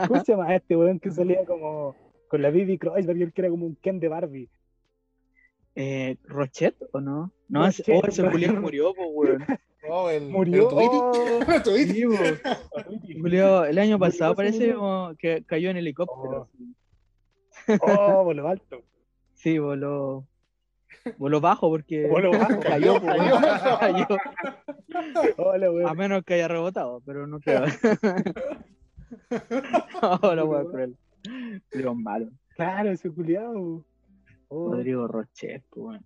¿Cómo se llama este weón que salía como con la Bibi Kreuzberg que era como un Ken de Barbie? Eh, ¿Rochet o no? No, ese, oh, ese Julián murió, pues, weón. Oh, el, murió. Julio, el año pasado parece que cayó en helicóptero. Oh, oh voló alto. Sí, voló. Voló bajo porque voló bajo. cayó, cayó, cayó. Hola, A menos que haya rebotado, pero no creo. Hola, weón, cruel. Pero malo. Claro, ese culiado. Oh. Rodrigo Rochet, pues,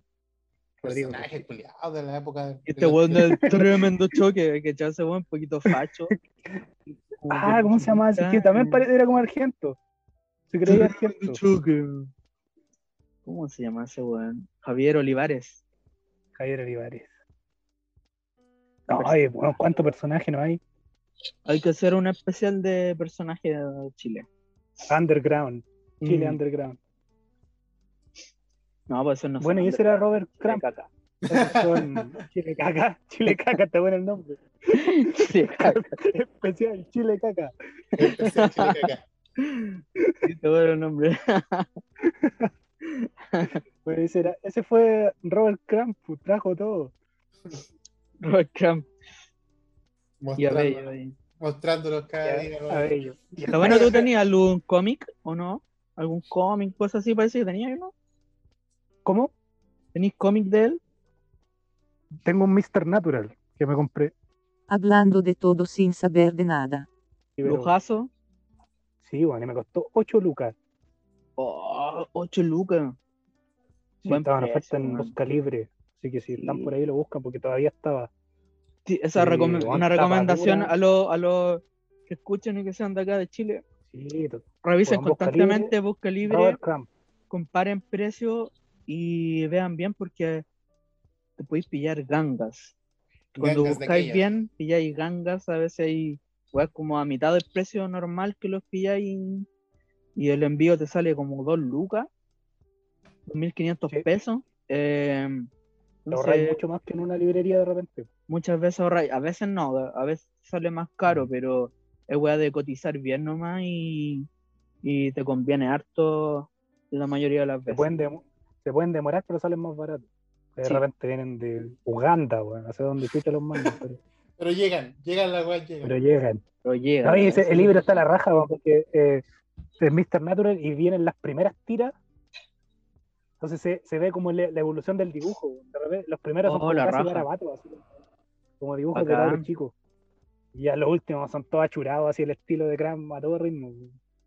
Personaje culiado de la época. De este weón del tremendo choque, que ese weón un poquito facho. ah, ¿cómo se llama ese? Que también era como argento. Se creía argento. Choque. ¿Cómo se llama ese weón? Javier Olivares. Javier Olivares. No, ay, bueno, ¿cuántos personajes no hay? Hay que hacer un especial de personajes de Chile. Underground. Chile mm. Underground. No, pues eso no Bueno, y ese era Robert Crumb. Son Chile Caca. Chile Caca, está bueno el nombre. Chile Caca. Especial Chile Caca. Especial Chile Caca. Sí, está bueno el nombre. Pues ese, era, ese fue Robert Crumb, pues, trajo todo. Robert Crumb. Y a Bello. Mostrándolos cada día. A Bello. bueno, ¿tú tenías algún cómic o no? ¿Algún cómic, cosas así parece que tenías, no? ¿Cómo? ¿Tenéis cómic de él? Tengo un Mr. Natural que me compré. Hablando de todo sin saber de nada. ¿Lujazo? Sí, bueno, y me costó 8 lucas. Oh, 8 lucas. Sí, estaban oferta en Busca Libre. Así que si están por ahí lo buscan porque todavía estaba. Sí, esa es una recomendación a los a los que escuchen y que sean de acá de Chile. Sí, Revisen constantemente Busca Libre, comparen precios y vean bien porque te podéis pillar gangas. Cuando buscáis bien, pilláis gangas, a veces hay pues, como a mitad del precio normal que los pilláis y el envío te sale como 2 lucas, 2.500 pesos. Eh, ahorráis mucho más que en una librería de repente. Muchas veces ahorráis, a veces no, a veces sale más caro, mm. pero es weá de cotizar bien nomás y, y te conviene harto la mayoría de las veces se pueden demorar, pero salen más baratos. De repente vienen de Uganda, bueno, no sé dónde fuiste los mandos. Pero... pero llegan, llegan las weas, llegan. Pero llegan. Pero llegan. el libro está a la raja, porque eh, es Mr. Natural y vienen las primeras tiras. Entonces se, se ve como la, evolución del dibujo. los primeros son oh, casi garabatos, así, como dibujos de los chicos. Y ya los últimos son todos achurados, así el estilo de Cram a todo ritmo.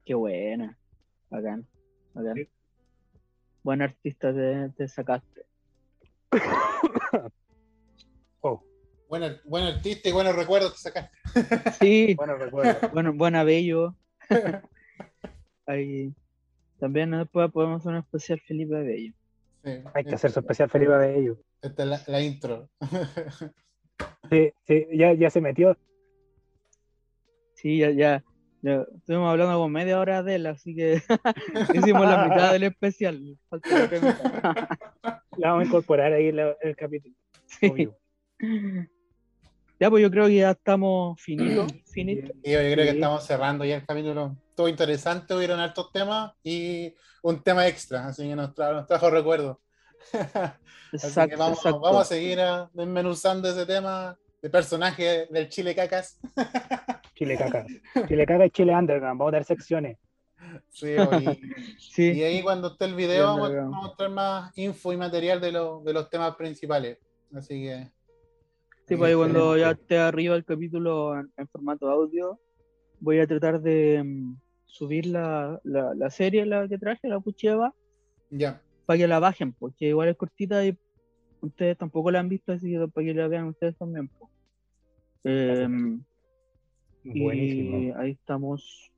Qué buena. Bacán. Bacán buen artista te, sacaste. oh. Buen, buen, artista y buenos recuerdos te sacaste. Sí, buenos recuerdos. Bueno, buen Abello. Ahí. También después podemos hacer un especial Felipe Abello. Sí, Hay que hacer su especial Felipe Abello. Esta es la, la intro. sí, sí, ya, ya se metió. Sí, ya, ya, estuvimos hablando como media hora de él, así que hicimos la mitad del especial. la vamos a incorporar ahí en, el capítulo. Ya, pues yo creo que ya estamos finitos. Finito. yo creo que estamos cerrando ya el capítulo. Todo interesante, hubieron altos temas y un tema extra, así que nos, trajo recuerdos. Exacto, vamos, vamos, a seguir desmenuzando ese tema de personaje del Chile Cacas. Chile Caca. Chile Caca y Chile Underground. Vamos a dar secciones. Sí, y, ahí cuando esté el video vamos, a mostrar más info y material de, de los temas principales. Así que Sí, pues cuando ya esté arriba el capítulo en, formato audio, voy a tratar de mm, subir la, la, serie la que traje, la Pucheva. Ya. Para que la bajen, porque igual es cortita y ustedes tampoco la han visto, así que para que la vean ustedes también. Em, y ahí estamos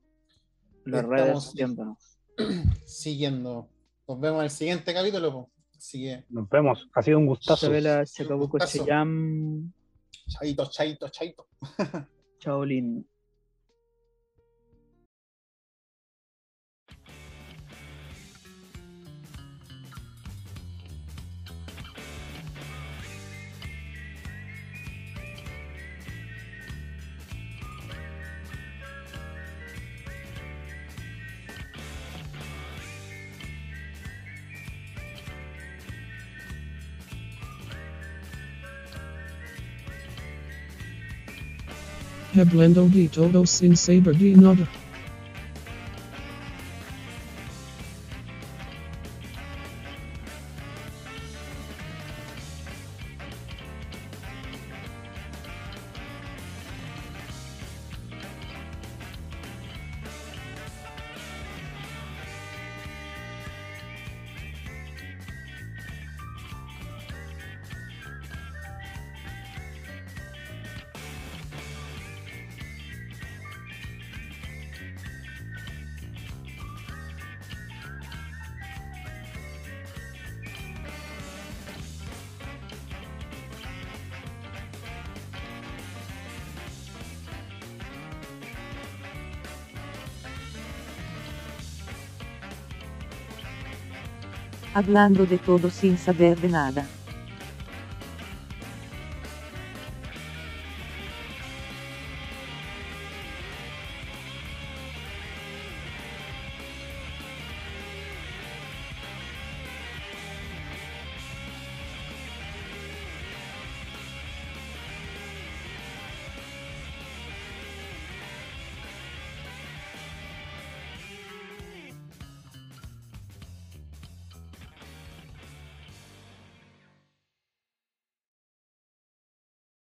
las redes siguiéndonos. Siguiendo. Nos vemos en el siguiente capítulo. Sigue. Nos vemos. Ha sido un gustazo. Chacabuco Chayam. Chaito, chaito, chaito. Chaolín. Hablando de todo sin saber de nada. Hablando de todo sin saber de nada.